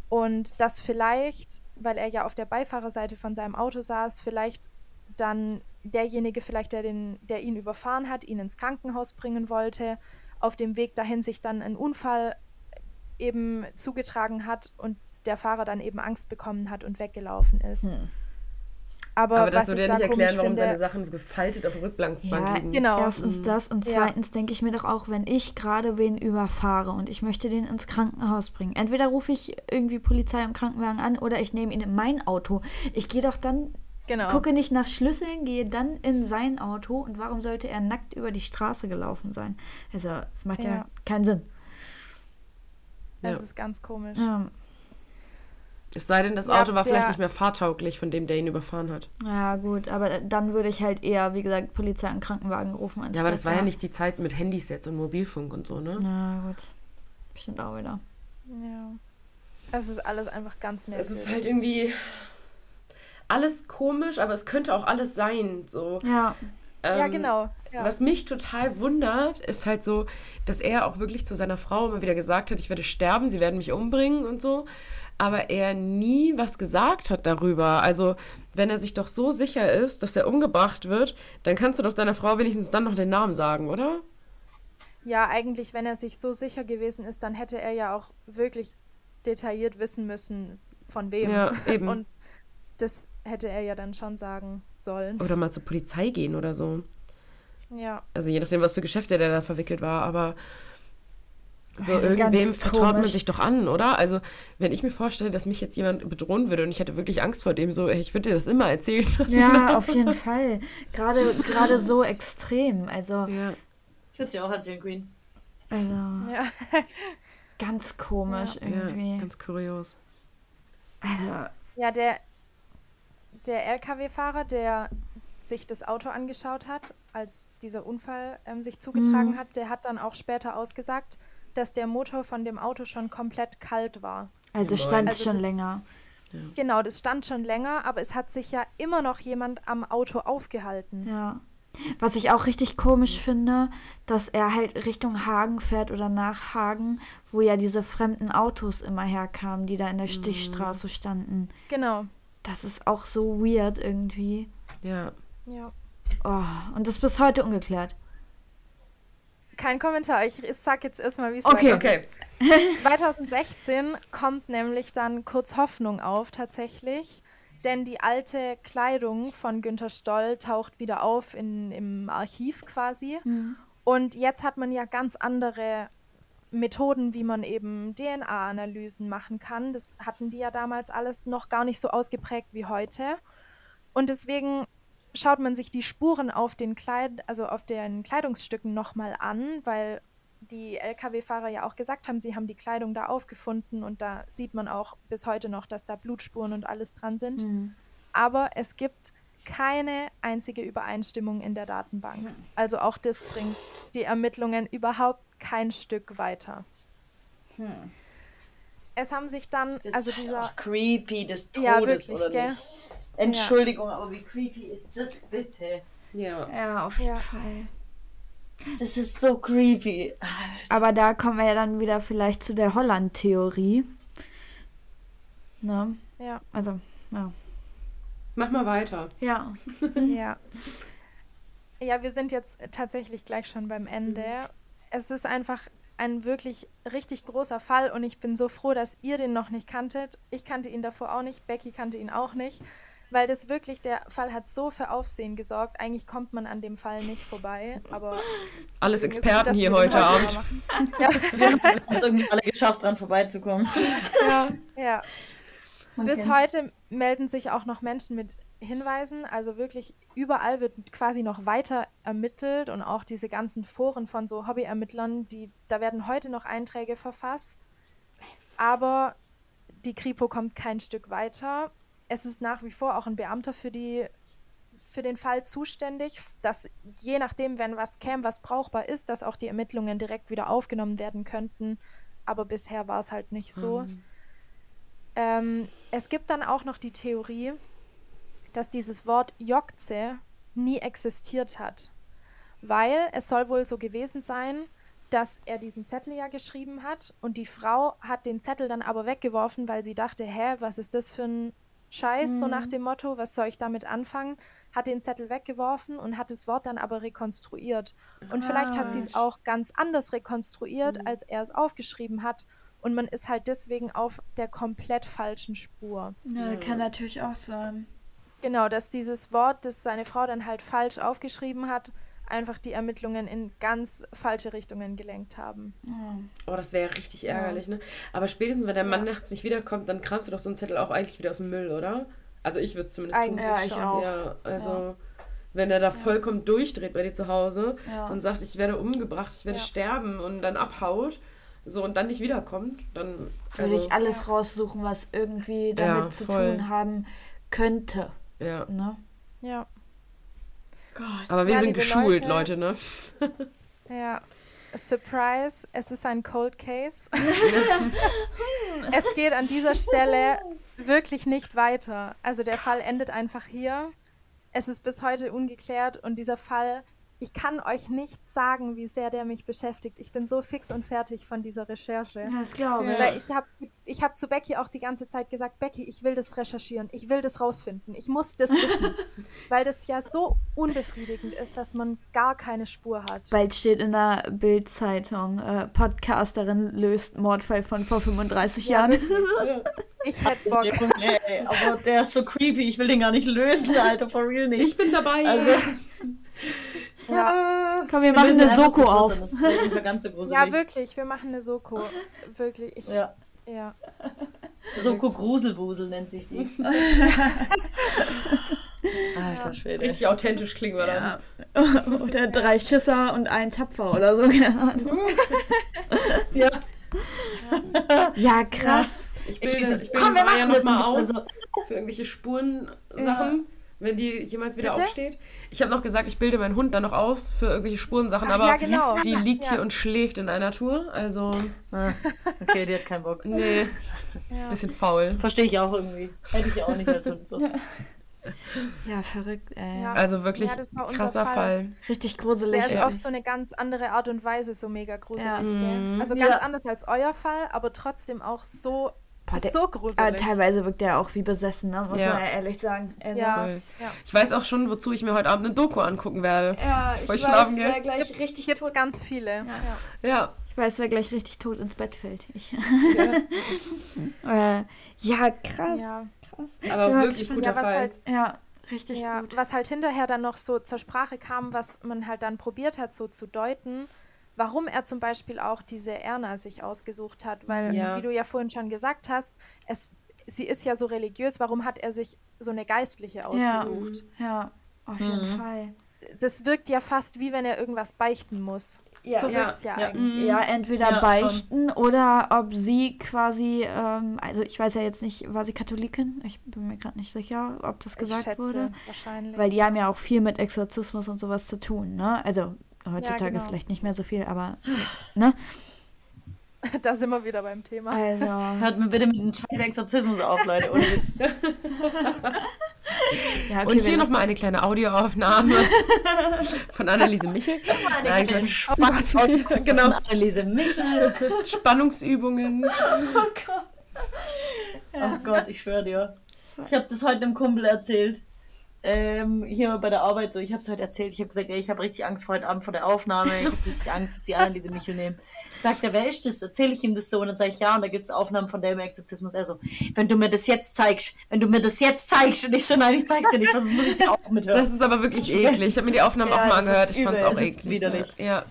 D: und dass vielleicht, weil er ja auf der Beifahrerseite von seinem Auto saß, vielleicht dann derjenige, vielleicht der, den, der ihn überfahren hat, ihn ins Krankenhaus bringen wollte, auf dem Weg dahin sich dann ein Unfall eben zugetragen hat und der Fahrer dann eben Angst bekommen hat und weggelaufen ist.
B: Hm.
D: Aber,
C: Aber das
D: was
C: würde
D: ich
C: ja
D: da
C: nicht erklären,
D: komisch
C: warum
D: finde,
C: seine Sachen gefaltet auf der Rückbank
B: Ja,
C: liegen.
D: genau.
B: Erstens das und
D: Ja.
B: zweitens denke ich mir doch auch, wenn ich gerade wen überfahre und ich möchte den ins Krankenhaus bringen. Entweder rufe ich irgendwie Polizei im Krankenwagen an oder ich nehme ihn in mein Auto. Ich gehe doch dann,
D: Genau.
B: gucke nicht nach Schlüsseln, gehe dann in sein Auto und warum sollte er nackt über die Straße gelaufen sein? Also, das macht ja,
D: Ja.
B: keinen Sinn.
D: Das
C: Ja.
D: ist ganz komisch.
B: Ähm,
C: Es sei denn, das
D: Ja,
C: Auto war vielleicht nicht mehr fahrtauglich, von dem der ihn überfahren hat.
B: ja, gut, aber dann würde ich halt eher, wie gesagt, Polizei und Krankenwagen rufen.
C: Ja, aber das war ja nicht die Zeit mit Handys jetzt und Mobilfunk und so, ne?
B: Na gut. Bestimmt auch wieder.
D: Ja. Es ist alles einfach ganz
C: Es
D: merkwürdig.
C: ist halt irgendwie alles komisch, aber es könnte auch alles sein. So.
B: Ja,
D: ja,
C: Ähm,
D: genau. Ja.
C: Was mich total wundert, ist halt so, dass er auch wirklich zu seiner Frau immer wieder gesagt hat, ich werde sterben, sie werden mich umbringen und so. Aber er nie was gesagt hat darüber. Also, wenn er sich doch so sicher ist, dass er umgebracht wird, dann kannst du doch deiner Frau wenigstens dann noch den Namen sagen, oder?
D: Ja, eigentlich, wenn er sich so sicher gewesen ist, dann hätte er ja auch wirklich detailliert wissen müssen, von wem.
C: Ja, eben.
D: Und das hätte er ja dann schon sagen sollen.
C: Oder mal zur Polizei gehen oder so.
D: Ja,
C: Also je nachdem, was für Geschäfte der da verwickelt war, aber so
B: Ganz
C: irgendwem vertraut man
B: komisch.
C: sich doch an, oder? Also wenn ich mir vorstelle, dass mich jetzt jemand bedrohen würde und ich hätte wirklich Angst vor dem, so, ich würde dir das immer erzählen.
B: ja, auf jeden Fall. Gerade, gerade so extrem. Also,
C: Ja.
E: Ich würde sie auch erzählen, Queen.
B: also
D: ja.
B: ganz komisch
C: ja,
B: irgendwie.
C: ganz kurios.
B: also,
D: Ja, der, der LKW-Fahrer, der sich das Auto angeschaut hat, als dieser Unfall ähm, sich zugetragen
B: Mhm.
D: hat, der hat dann auch später ausgesagt, dass der Motor von dem Auto schon komplett kalt war.
B: also stand
D: Also
B: schon
D: das-
B: länger.
D: Genau, das stand schon länger, aber es hat sich ja immer noch jemand am Auto aufgehalten.
B: Ja. Was ich auch richtig komisch finde, dass er halt Richtung Hagen fährt oder nach Hagen, wo ja diese fremden Autos immer herkamen, die da in der Stichstraße standen.
D: Genau.
B: Das ist auch so weird irgendwie.
C: Ja.
D: Ja.
B: Oh, und das ist bis heute ungeklärt.
D: Kein Kommentar. Ich sag jetzt erstmal, wie es
B: Okay.
C: Okay.
D: 2016 kommt nämlich dann kurz Hoffnung auf, tatsächlich. Denn die alte Kleidung von Günter Stoll taucht wieder auf in, im Archiv quasi. Und jetzt hat man ja ganz andere Methoden, wie man eben DNA-Analysen machen kann. Das hatten die ja damals alles noch gar nicht so ausgeprägt wie heute. Und deswegen schaut man sich die Spuren auf den Kleid also auf den Kleidungsstücken nochmal an, weil die Lkw-Fahrer ja auch gesagt haben, sie haben die Kleidung da aufgefunden und da sieht man auch bis heute noch, dass da Blutspuren und alles dran sind. Aber es gibt keine einzige Übereinstimmung in der Datenbank. Also auch das bringt die Ermittlungen überhaupt kein Stück weiter. Es haben sich dann,
E: Das
D: also
E: ist
D: dieser,
E: auch creepy des Todes,
D: Ja, wirklich,
E: oder
D: gell?
E: Entschuldigung, aber wie creepy ist das bitte?
C: Ja.
B: Ja, auf jeden
D: Ja.
B: Fall.
E: Das ist so creepy.
B: Aber da kommen wir ja dann wieder vielleicht zu der Holland-Theorie. Ne?
D: ja,
B: Also, ja.
C: Mach mal weiter.
B: Ja.
D: ja. Ja, wir sind jetzt tatsächlich gleich schon beim Ende. Es ist einfach ein wirklich richtig großer Fall und ich bin so froh, dass ihr den noch nicht kanntet. Ich kannte ihn davor auch nicht, Becky kannte ihn auch nicht, weil das wirklich, der Fall hat so für Aufsehen gesorgt. Eigentlich kommt man an dem Fall nicht vorbei, aber
C: Alles
D: gut,
C: Experten
D: dass
C: hier
D: wir
C: heute Abend.
D: Ja,
E: Haben es irgendwie alle geschafft, dran vorbeizukommen.
D: ja. Bis heute melden sich auch noch Menschen mit Hinweisen. Also wirklich überall wird quasi noch weiter ermittelt und auch diese ganzen Foren von so Hobbyermittlern, die, da werden heute noch Einträge verfasst. Aber die Kripo kommt kein Stück weiter. Es ist nach wie vor auch ein Beamter für die für den Fall zuständig, dass je nachdem, wenn was käme, was brauchbar ist, dass auch die Ermittlungen direkt wieder aufgenommen werden könnten. Aber bisher war es halt nicht so. Ähm, es gibt dann auch noch die Theorie, dass dieses Wort Jokze nie existiert hat. weil es soll wohl so gewesen sein, dass er diesen Zettel ja geschrieben hat und die Frau hat den Zettel dann aber weggeworfen, weil sie dachte, hä, was ist das für ein Scheiß, so nach dem Motto, was soll ich damit anfangen? Hat den Zettel weggeworfen und hat das Wort dann aber rekonstruiert. Und vielleicht hat sie es auch ganz anders rekonstruiert, als er es aufgeschrieben hat. Und man ist halt deswegen auf der komplett falschen Spur.
B: Ja, kann natürlich auch sein.
D: Genau, dass dieses Wort, das seine Frau dann halt falsch aufgeschrieben hat, einfach die Ermittlungen in ganz falsche Richtungen gelenkt haben.
C: Oh, das wäre ja richtig ärgerlich, ne? Aber spätestens, wenn der Mann nachts nicht wiederkommt, dann kramst du doch so einen Zettel auch eigentlich wieder aus dem Müll, oder? Also ich würde es zumindest
D: Eigentlich
B: Ja, ich
D: schon.
B: auch.
C: Ja, also wenn er da vollkommen durchdreht bei dir zu Hause
B: Ja.
C: und sagt, ich werde umgebracht, ich werde
D: Ja.
C: sterben und dann abhaut, so und dann nicht wiederkommt, dann
B: Würde
C: also,
B: ich alles raussuchen, was irgendwie damit
C: Ja,
B: zu tun haben könnte.
C: ja.
B: Ne?
D: Ja.
B: Gott.
C: Aber wir
D: Ja,
C: sind geschult,
D: Leute.
C: Leute, ne?
D: Ja. Surprise, es ist ein Cold Case. es geht an dieser Stelle wirklich nicht weiter. Also der Fall endet einfach hier. Es ist bis heute ungeklärt und dieser Fall, ich kann euch nicht sagen, wie sehr der mich beschäftigt. Ich bin so fix und fertig von dieser Recherche.
B: Ja, das glaube ich.
D: Weil ich habe ich hab zu Becky auch die ganze Zeit gesagt, Becky, ich will das recherchieren, ich will das rausfinden, ich muss das wissen. weil das ja so unbefriedigend ist, dass man gar keine Spur hat.
B: Bald steht in der Bild-Zeitung, äh, Podcasterin löst Mordfall von vor 35 Jahren.
D: Ich hätte Bock.
E: Nee, ey, aber der ist so creepy, ich will den gar nicht lösen, Alter, for real nicht.
C: Ich bin dabei.
E: Also,
D: Ja.
B: Komm, wir machen
E: lösen
B: eine Soko auf.
E: gruselig.
D: ja, wirklich, wir machen eine Soko. Wirklich. Ich, ja.
E: Ja. Soko Gruselwusel nennt sich die. Alter Schwede.
C: Richtig authentisch klingen wir dann.
B: Oder drei Schisser und ein Tapfer oder so. keine Ahnung.
E: Ja.
B: Ja, krass.
C: Ich bilde,
E: Dieses,
C: ich bilde
E: komm, wir
C: Maya
E: machen das nicht.
C: aus
E: Also,
C: für irgendwelche Spurensachen, wenn die jemals wieder
D: Bitte?
C: aufsteht. Ich habe noch gesagt, ich bilde meinen Hund dann noch aus für irgendwelche Spurensachen,
D: Ach
C: aber
D: ja, genau.
C: die liegt
D: Ja.
C: hier und schläft in einer Tour. Also,
E: ah, okay, die hat keinen Bock.
C: nee, bisschen faul.
E: Verstehe ich auch irgendwie. Hätte ich auch nicht als Hund so.
B: Ja, verrückt, ey.
D: Ja.
C: Also wirklich
D: Ja, das war unser
C: krasser
D: Fall.
C: Fall.
B: Richtig gruselig.
D: Der ist auf so eine ganz andere Art und Weise so mega gruselig,
B: Ja.
D: gell? Also ganz
E: Ja.
D: anders als euer Fall, aber trotzdem auch so,
B: Boah, der-
D: so gruselig.
B: teilweise wirkt er auch wie besessen, ne? muss
C: Ja.
B: man ja ehrlich sagen. Also,
D: Ja.
C: Voll.
D: Ja.
C: Ich weiß auch schon, wozu ich mir heute Abend eine Doku angucken werde.
B: Ja,
C: Bevor
B: ich
C: ich schlafen
B: weiß, wer
C: gehe.
B: gleich
D: Gibt's,
B: richtig
D: gibt's
B: tot,
D: ganz viele. Ja.
C: Ja.
B: ich weiß, wer gleich richtig tot ins Bett fällt. Ich. äh, ja, krass.
D: Ja.
B: krass.
C: Aber
B: mal
C: wirklich guter
D: Ja, was
C: Fall.
D: halt
B: Ja, richtig
D: Ja,
B: gut.
D: was halt hinterher dann noch so zur Sprache kam, was man halt dann probiert hat, so zu deuten, warum er zum Beispiel auch diese Erna sich ausgesucht hat. Weil,
C: Ja.
D: wie du ja vorhin schon gesagt hast, es, sie ist ja so religiös, warum hat er sich so eine Geistliche ausgesucht?
B: Ja, auf jeden
E: Mhm.
B: Fall.
D: Das wirkt ja fast wie wenn er irgendwas beichten muss.
B: Ja.
D: so
C: Ja.
D: wirkt es ja,
E: Ja.
D: eigentlich.
B: Ja, entweder
E: Ja,
B: beichten oder ob sie quasi, ähm, also ich weiß ja jetzt nicht, war sie Katholikin? Ich bin mir gerade nicht sicher, ob das
D: Ich
B: gesagt
D: schätze,
B: wurde.
D: wahrscheinlich.
B: Weil die haben ja auch viel mit Exorzismus und sowas zu tun, ne? Also heutzutage
D: genau.
B: vielleicht nicht mehr so viel, aber ne?
D: da sind wir wieder beim Thema.
B: Also.
E: Hört mir bitte mit dem scheiß Exorzismus auf, Leute. Witz.
B: Ja,
C: Und hier nochmal eine kleine Audioaufnahme von Anneliese Michel. Nein,
E: kleine
C: Quatsch.
E: Spannungsfolge
C: Genau.
E: von Anneliese Michel.
C: Spannungsübungen.
E: Oh Gott, ich schwöre dir. Ich habe das heute einem Kumpel erzählt. Ähm, hier bei der Arbeit so. Ich habe es heute erzählt. Ich habe gesagt, ey, ich habe richtig Angst vor heute Abend vor der Aufnahme. Ich habe richtig Angst, dass die Anneliese Michel nehmen. Sagt er, wer ist das? Erzähle ich ihm das so? Und dann sage ich, ja, und da gibt es Aufnahmen von dem Exorzismus. Er so, wenn du mir das jetzt zeigst, wenn du mir das jetzt zeigst. Und ich so, nein, ich zeig's dir nicht, sonst muss ich auch mithören.
C: Das ist aber wirklich eklig. Ich habe mir die Aufnahmen
E: Ja,
C: auch mal angehört. Ich fand es auch eklig.
E: widerlich.
C: Ja.
D: Ja.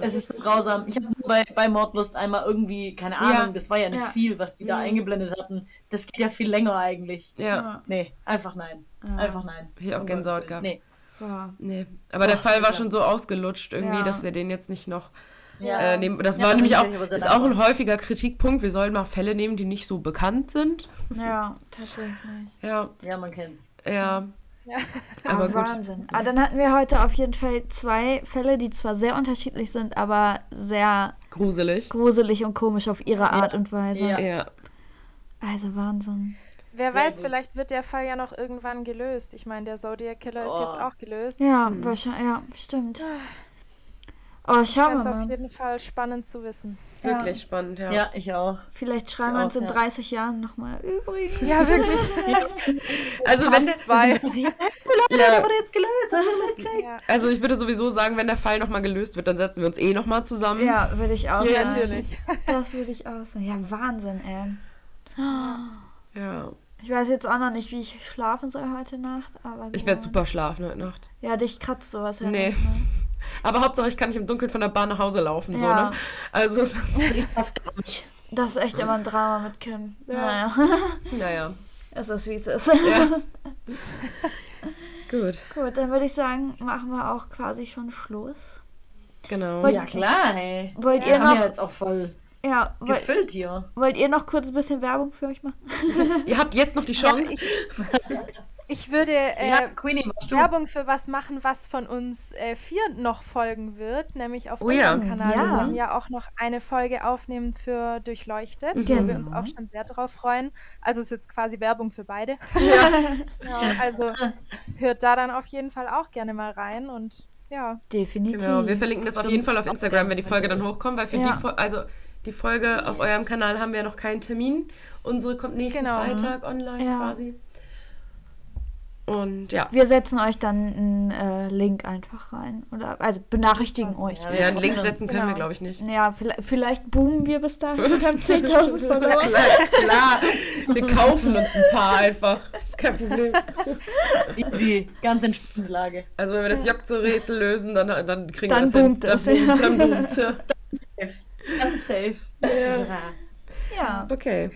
E: Es ist so grausam. Ich habe nur bei, bei Mordlust einmal irgendwie, keine Ahnung,
C: Ja.
E: das war ja nicht
B: Ja.
E: viel, was die da
C: Mhm.
E: eingeblendet hatten. Das geht ja viel länger eigentlich.
C: Ja.
B: Ja.
E: Nee, einfach nein. Einfach nein.
C: Ich auch
E: Um
C: Gänsehaut gehabt.
E: Nee.
B: Ja.
C: Nee. Aber der
E: Ach,
C: Fall war schon so ausgelutscht irgendwie,
B: Ja.
C: dass wir den jetzt nicht noch
E: Ja.
C: äh, nehmen. Das
E: Ja,
C: war nämlich auch, ist auch ein häufiger Kritikpunkt. Wir sollen mal Fälle nehmen, die nicht so bekannt sind.
B: ja, tatsächlich.
C: Ja,
E: Ja, man kennt's.
C: ja.
D: Ja.
C: Aber gut.
B: Wahnsinn. Aber dann hatten wir heute auf jeden Fall zwei Fälle, die zwar sehr unterschiedlich sind, aber sehr
C: Gruselig.
B: gruselig und komisch auf ihre Art und Weise.
E: Ja.
C: Ja.
B: Also Wahnsinn.
D: Wer
E: Sehr
D: weiß,
E: gut.
D: vielleicht wird der Fall ja noch irgendwann gelöst. Ich meine, der Zodiac Killer ist jetzt
E: Oh.
D: auch gelöst.
B: Ja, wahrscheinlich, ja, stimmt. Oh.
D: Ich
B: schauen
D: fände
B: wir
D: es auf
B: mal.
D: jeden Fall spannend zu wissen.
C: Wirklich spannend, ja.
E: Ja, ich auch.
B: Vielleicht schreiben wir uns in
E: ja.
B: 30 Jahren nochmal. Übrigens.
D: Ja, wirklich.
C: Also wenn der,
D: Zwei.
E: Also, ja,
C: Ja.
E: der wurde jetzt gelöst.
D: Ja,
C: also ich würde sowieso sagen, wenn der Fall nochmal gelöst wird, dann setzen wir uns eh nochmal zusammen.
B: Ja, würde ich auch
C: Ja,
B: sagen.
D: natürlich.
B: Das würde ich auch sagen. Ja, Wahnsinn, ey.
C: Ja.
B: Ich weiß jetzt auch noch nicht, wie ich schlafen soll heute Nacht, aber.
C: Ich werde super schlafen heute Nacht.
B: Ja, dich kratzt sowas heraus,
C: Nee.
B: Ne?
C: Aber Hauptsache, ich kann nicht im Dunkeln von der Bahn nach Hause laufen. So,
B: Ja.
C: ne? Also.
B: Das ist echt immer ein Drama mit Kim. Naja,
C: naja.
B: es ist wie es ist.
C: Ja. Gut,
B: Gut, dann würde ich sagen, machen wir auch quasi schon Schluss.
C: genau.
B: Wollt-
E: Ja, klar, hey.
B: Wollt
E: Wir
B: ihr
E: haben
B: noch,
E: ja jetzt auch voll
B: ja, wollt,
E: gefüllt hier.
B: wollt ihr noch kurz ein bisschen Werbung für euch machen?
C: Ihr habt jetzt noch die Chance.
D: Ich würde äh,
E: ja, Queenie?
D: Werbung für was machen, was von uns äh, vier noch folgen wird, nämlich auf
C: Oh ja.
D: unserem Kanal.
B: Ja.
D: Wir wollen ja auch noch eine Folge aufnehmen für Durchleuchtet, wo wir uns
B: Genau.
D: auch schon sehr drauf freuen. Also ist jetzt quasi Werbung für beide.
C: ja.
D: Ja, also hört da dann auf jeden Fall auch gerne mal rein und ja.
B: Definitiv.
C: Genau, wir verlinken das auf jeden Fall auf Instagram, wenn die Folge dann hochkommt, weil für
B: Ja.
C: die Fol- also die Folge auf eurem Kanal haben wir ja noch keinen Termin. Unsere kommt nächsten
D: Genau.
C: Freitag online
B: Ja.
C: quasi. Und ja.
B: Wir setzen euch dann einen äh, Link einfach rein. Oder also benachrichtigen euch.
E: Ja,
C: Ja, einen Link
E: freuen
C: setzen können wir,
D: Genau.
C: glaube ich, nicht.
B: Ja, vielleicht, vielleicht boomen wir bis dahin und haben 10.000 Follower.
C: Klar, klar. Wir kaufen uns ein paar einfach. Das ist kein Problem.
E: Easy, ganz entspannte Lage.
C: Also wenn wir das Jokzo-Rätsel lösen, dann, dann kriegen
B: Dann
C: wir das
B: boomt
C: hin.
B: es,
C: Dann
B: ja.
C: boomt, dann boomt's, ja.
E: Safe. Ganz safe. Ja.
B: Ja,
C: Okay.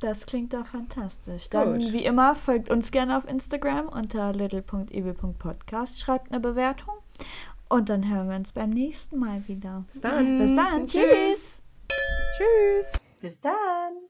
B: Das klingt doch fantastisch. Dann,
C: Gut.
B: wie immer, folgt uns gerne auf Instagram unter little.eb.podcast, schreibt eine Bewertung und dann hören wir uns beim nächsten Mal wieder.
C: Bis dann.
B: Bis dann. Tschüss.
D: Tschüss!
E: Bis dann.